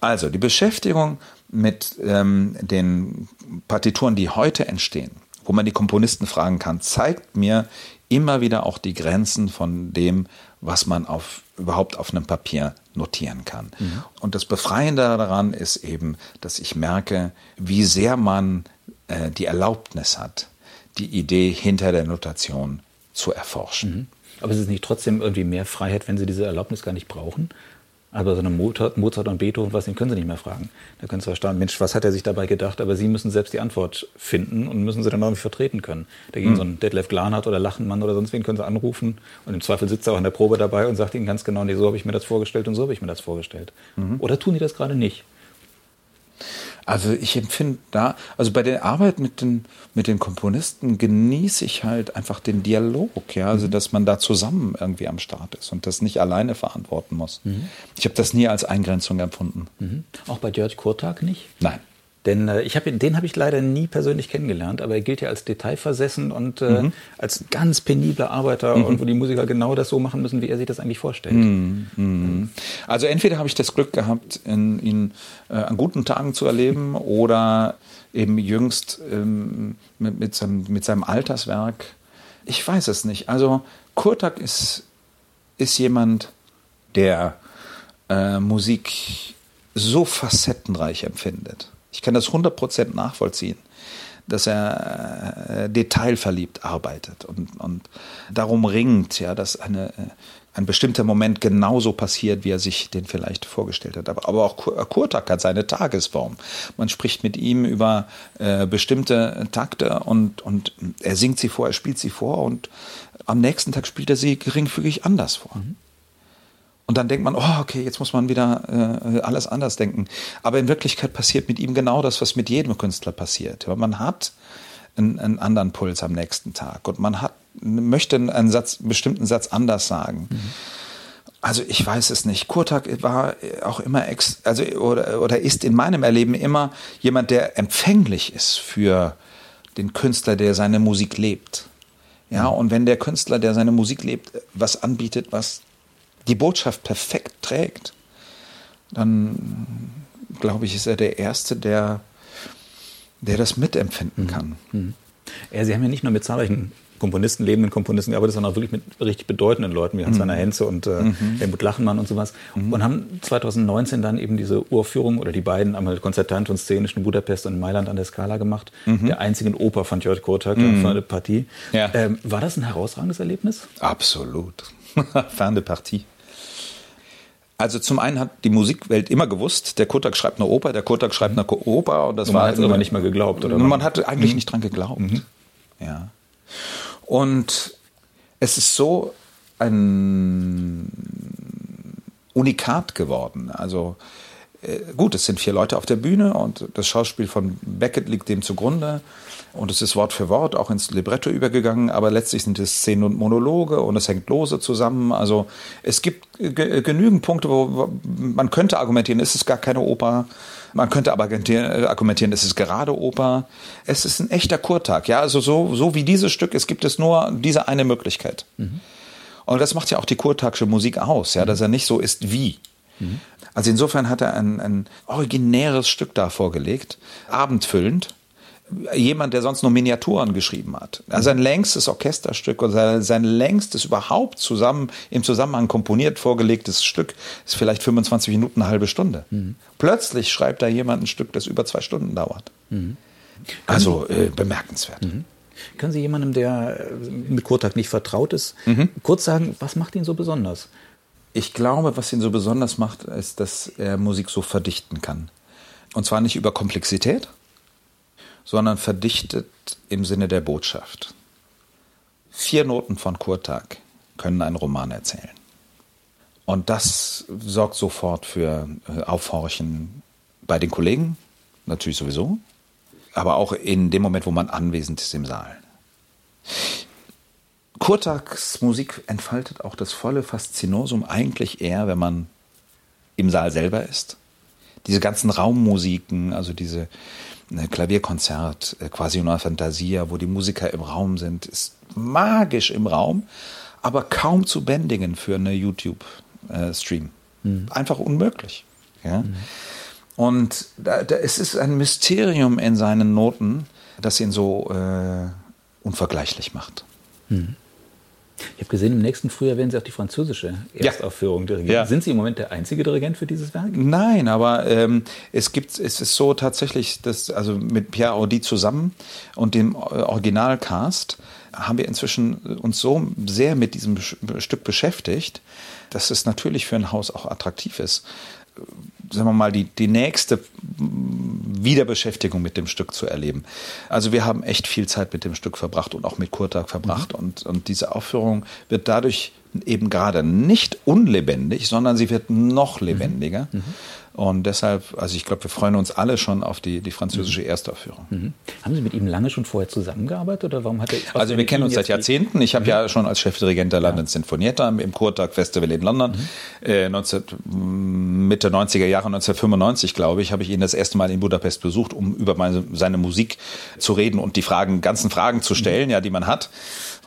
Also die Beschäftigung mit ähm, den Partituren, die heute entstehen, wo man die Komponisten fragen kann, zeigt mir immer wieder auch die Grenzen von dem, was man auf, überhaupt auf einem Papier notieren kann. Mhm. Und das Befreiende daran ist eben, dass ich merke, wie sehr man äh, die Erlaubnis hat, die Idee hinter der Notation zu erforschen. Mhm. Aber es ist nicht trotzdem irgendwie mehr Freiheit, wenn Sie diese Erlaubnis gar nicht brauchen? Aber so eine Mozart, und Beethoven, was, den können Sie nicht mehr fragen. Da können Sie verstehen, Mensch, was hat er sich dabei gedacht? Aber Sie müssen selbst die Antwort finden und müssen sie dann irgendwie vertreten können. Dagegen mhm. so ein Detlef Glanert oder Lachenmann oder sonst wen können Sie anrufen und im Zweifel sitzt er auch in der Probe dabei und sagt Ihnen ganz genau, nee, so habe ich mir das vorgestellt und so habe ich mir das vorgestellt. Mhm. Oder tun die das gerade nicht? Also ich empfinde da, also bei der Arbeit mit den, mit den Komponisten genieße ich halt einfach den Dialog, ja, also mhm. dass man da zusammen irgendwie am Start ist und das nicht alleine verantworten muss. Mhm. Ich habe das nie als Eingrenzung empfunden. Mhm. Auch bei George Kurtag nicht? Nein. Denn äh, ich hab, den habe ich leider nie persönlich kennengelernt, aber er gilt ja als detailversessen und äh, mhm. als ganz penibler Arbeiter mhm. und wo die Musiker genau das so machen müssen, wie er sich das eigentlich vorstellt. Mhm. mhm. Also entweder habe ich das Glück gehabt, in, ihn äh, an guten Tagen zu erleben oder eben jüngst ähm, mit, mit, seinem, mit seinem Alterswerk. Ich weiß es nicht. Also Kurtak ist, ist jemand, der äh, Musik so facettenreich empfindet ich kann das 100% nachvollziehen, dass er äh, detailverliebt arbeitet und, und darum ringt, ja, dass eine, äh, ein bestimmter Moment genauso passiert, wie er sich den vielleicht vorgestellt hat. Aber, aber auch Kurtak hat seine Tagesform. Man spricht mit ihm über äh, bestimmte Takte und, und er singt sie vor, er spielt sie vor und am nächsten Tag spielt er sie geringfügig anders vor. Mhm. Und dann denkt man, oh, okay, jetzt muss man wieder äh, alles anders denken. Aber in Wirklichkeit passiert mit ihm genau das, was mit jedem Künstler passiert. Man hat einen, einen anderen Puls am nächsten Tag und man hat, möchte einen, Satz, einen bestimmten Satz anders sagen. Mhm. Also ich weiß es nicht. Kurtak war auch immer ex, also oder, oder ist in meinem Erleben immer jemand, der empfänglich ist für den Künstler, der seine Musik lebt. Ja, mhm. und wenn der Künstler, der seine Musik lebt, was anbietet, was die Botschaft perfekt trägt, dann glaube ich, ist er der Erste, der, der das mitempfinden mhm. kann. Mhm. Ja, Sie haben ja nicht nur mit zahlreichen Komponisten, lebenden Komponisten gearbeitet, sondern auch wirklich mit richtig bedeutenden Leuten wie Hans-Werner mhm. Henze und äh, mhm. Helmut Lachenmann und sowas. Mhm. Und haben 2019 dann eben diese Uraufführung oder die beiden einmal konzertant und szenisch in Budapest und in Mailand an der Skala gemacht. Mhm. Der einzigen Oper von George Kurtak, mhm. Fin de Partie. Ja. Ähm, war das ein herausragendes Erlebnis? Absolut. fin de Partie. Also zum einen hat die Musikwelt immer gewusst, der Kotak schreibt eine Oper, der Kotak schreibt eine Oper und das und man war hat aber nicht mehr geglaubt, oder? Man hat eigentlich mhm. nicht dran geglaubt. Mhm. Ja. Und es ist so ein Unikat geworden. Also äh, gut, es sind vier Leute auf der Bühne und das Schauspiel von Beckett liegt dem zugrunde. Und es ist Wort für Wort auch ins Libretto übergegangen, aber letztlich sind es Szenen und Monologe und es hängt lose zusammen. Also es gibt genügend Punkte, wo man könnte argumentieren, es ist gar keine Oper. Man könnte aber argumentieren, es ist gerade Oper. Es ist ein echter Kurtag. Ja, also so, so wie dieses Stück ist, gibt es nur diese eine Möglichkeit. Mhm. Und das macht ja auch die kurtagsche Musik aus, ja, dass er nicht so ist wie. Mhm. Also insofern hat er ein, ein originäres Stück da vorgelegt, abendfüllend jemand, der sonst nur Miniaturen geschrieben hat. Also sein längstes Orchesterstück oder sein längstes überhaupt zusammen im Zusammenhang komponiert vorgelegtes Stück ist vielleicht 25 Minuten, eine halbe Stunde. Mhm. Plötzlich schreibt da jemand ein Stück, das über zwei Stunden dauert. Mhm. Also äh, bemerkenswert. Mhm. Können Sie jemandem, der äh, mit Kurtag nicht vertraut ist, mhm. kurz sagen, was macht ihn so besonders? Ich glaube, was ihn so besonders macht, ist, dass er Musik so verdichten kann. Und zwar nicht über Komplexität, sondern verdichtet im Sinne der Botschaft. Vier Noten von Kurtag können einen Roman erzählen. Und das sorgt sofort für äh, Aufhorchen bei den Kollegen, natürlich sowieso, aber auch in dem Moment, wo man anwesend ist im Saal. Kurtags Musik entfaltet auch das volle Faszinosum eigentlich eher, wenn man im Saal selber ist. Diese ganzen Raummusiken, also diese Klavierkonzert, äh, quasi una Fantasia, wo die Musiker im Raum sind, ist magisch im Raum, aber kaum zu bändigen für eine YouTube-Stream. Mhm. Einfach unmöglich. Ja? Mhm. Und da, da, es ist ein Mysterium in seinen Noten, das ihn so äh, unvergleichlich macht. Mhm. Ich habe gesehen, im nächsten Frühjahr werden Sie auch die französische Erstaufführung ja. dirigieren. Ja. Sind Sie im Moment der einzige Dirigent für dieses Werk? Nein, aber ähm, es gibt, es ist so tatsächlich, dass, also mit Pierre Audi zusammen und dem Originalcast haben wir inzwischen uns so sehr mit diesem Stück beschäftigt, dass es natürlich für ein Haus auch attraktiv ist sagen wir mal, die, die nächste Wiederbeschäftigung mit dem Stück zu erleben. Also wir haben echt viel Zeit mit dem Stück verbracht und auch mit Kurtag verbracht. Mhm. Und, und diese Aufführung wird dadurch eben gerade nicht unlebendig, sondern sie wird noch lebendiger. Mhm. Und deshalb, also ich glaube, wir freuen uns alle schon auf die, die französische mhm. Erstaufführung. Mhm. Haben Sie mit ihm lange schon vorher zusammengearbeitet oder warum hat er? Also wir kennen uns seit Jahrzehnten. Ich habe mhm. ja schon als Chefdirigent der London ja. Sinfonietta im Kurtag Festival in London mhm. äh, 19, Mitte 90er Jahre, 1995 glaube ich, habe ich ihn das erste Mal in Budapest besucht, um über meine, seine Musik zu reden und die Fragen, ganzen Fragen zu stellen, mhm. ja, die man hat.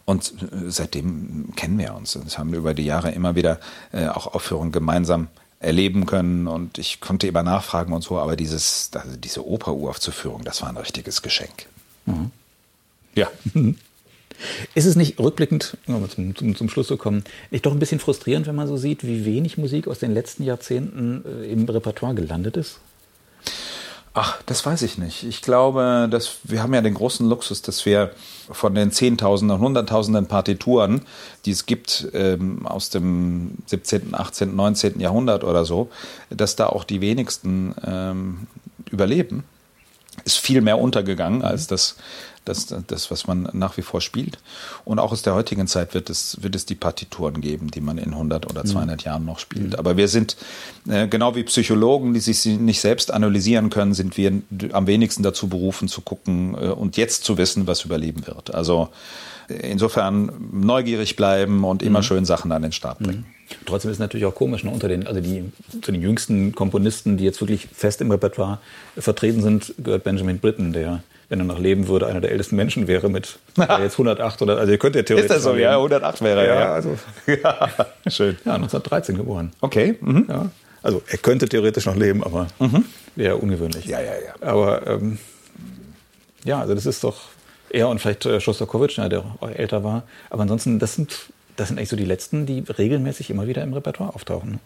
Und äh, seitdem kennen wir uns. Das haben wir über die Jahre immer wieder äh, auch Aufführungen gemeinsam erleben können und ich konnte immer nachfragen und so, aber dieses, also diese Operuraufzuführung, das war ein richtiges Geschenk. Mhm. Ja. Ist es nicht rückblickend, um zum, zum, zum, Schluss zu kommen, nicht doch ein bisschen frustrierend, wenn man so sieht, wie wenig Musik aus den letzten Jahrzehnten äh, im Repertoire gelandet ist? Ach, das weiß ich nicht. Ich glaube, dass wir haben ja den großen Luxus, dass wir von den Zehntausenden und Hunderttausenden Partituren, die es gibt ähm, aus dem 17., 18., 19. Jahrhundert oder so, dass da auch die wenigsten ähm, überleben. ist viel mehr untergegangen als das, das, das, was man nach wie vor spielt. Und auch aus der heutigen Zeit wird es, wird es die Partituren geben, die man in 100 oder 200 mhm. Jahren noch spielt. Aber wir sind, äh, genau wie Psychologen, die sich nicht selbst analysieren können, sind wir am wenigsten dazu berufen zu gucken äh, und jetzt zu wissen, was überleben wird. Also insofern neugierig bleiben und immer mhm. schön Sachen an den Start bringen. Mhm. Trotzdem ist es natürlich auch komisch, ne? unter den, also die, zu den jüngsten Komponisten, die jetzt wirklich fest im Repertoire vertreten sind, gehört Benjamin Britten, der wenn er noch leben würde, einer der ältesten Menschen wäre mit jetzt 108 oder also ihr könnt ja theoretisch. Ist das so? Ja, 108 wäre er. Ja, also ja, schön. Ja, 1913 geboren. Okay. Mhm. Ja, also er könnte theoretisch noch leben, aber mhm. wäre ungewöhnlich. Ja, ja, ja. Aber ähm, ja, also das ist doch er und vielleicht äh, Schostakowitsch, der älter war. Aber ansonsten, das sind, das sind eigentlich so die letzten, die regelmäßig immer wieder im Repertoire auftauchen.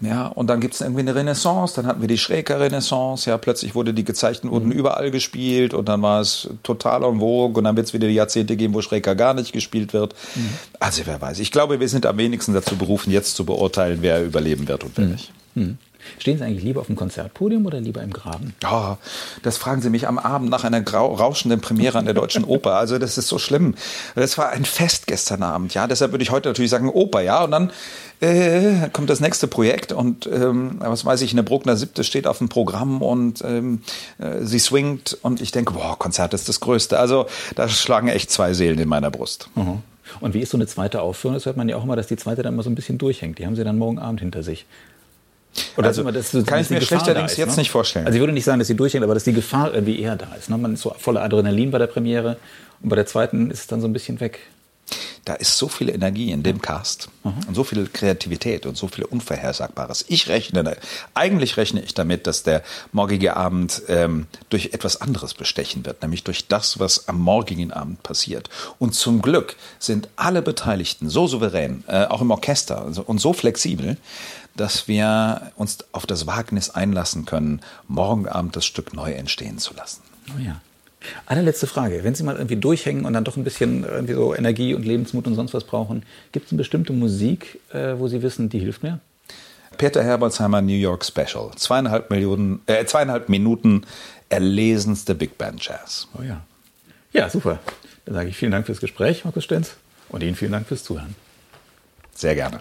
Ja, und dann gibt es irgendwie eine Renaissance, dann hatten wir die Schräger-Renaissance, ja, plötzlich wurde die Gezeichneten wurden mhm. überall gespielt und dann war es total en vogue und dann wird es wieder die Jahrzehnte geben, wo Schräger gar nicht gespielt wird. Mhm. Also wer weiß. Ich glaube, wir sind am wenigsten dazu berufen, jetzt zu beurteilen, wer überleben wird und wer mhm. nicht. Stehen Sie eigentlich lieber auf dem Konzertpodium oder lieber im Graben? Ja, das fragen Sie mich am Abend nach einer rauschenden Premiere an der Deutschen Oper. Also das ist so schlimm. Das war ein Fest gestern Abend, ja. Deshalb würde ich heute natürlich sagen Oper, ja. Und dann äh, kommt das nächste Projekt und ähm, was weiß ich, eine Bruckner Siebte steht auf dem Programm und ähm, äh, sie swingt und ich denke, boah, Konzert ist das Größte. Also da schlagen echt zwei Seelen in meiner Brust. Mhm. Und wie ist so eine zweite Aufführung? Das hört man ja auch immer, dass die zweite dann immer so ein bisschen durchhängt. Die haben sie dann morgen Abend hinter sich. Oder also, das, das, kann ich mir schlechterdings jetzt ne? nicht vorstellen. Also ich würde nicht sagen, dass sie durchhängt, aber dass die Gefahr irgendwie eher da ist. Ne? Man ist so voller Adrenalin bei der Premiere und bei der zweiten ist es dann so ein bisschen weg. Da ist so viel Energie in dem Cast mhm. und so viel Kreativität und so viel Unvorhersagbares. Ich rechne, eigentlich rechne ich damit, dass der morgige Abend ähm, durch etwas anderes bestechen wird, nämlich durch das, was am morgigen Abend passiert. Und zum Glück sind alle Beteiligten so souverän, äh, auch im Orchester also, und so flexibel, dass wir uns auf das Wagnis einlassen können, morgen Abend das Stück neu entstehen zu lassen. Oh ja. Allerletzte Frage. Wenn Sie mal irgendwie durchhängen und dann doch ein bisschen irgendwie so Energie und Lebensmut und sonst was brauchen, gibt es eine bestimmte Musik, äh, wo Sie wissen, die hilft mir? Peter Herbertsheimer New York Special. Zweieinhalb, Millionen, äh, zweieinhalb Minuten erlesenste Big Band Jazz. Oh ja. Ja, super. Dann sage ich vielen Dank fürs Gespräch, Markus Stenz, und Ihnen vielen Dank fürs Zuhören. Sehr gerne.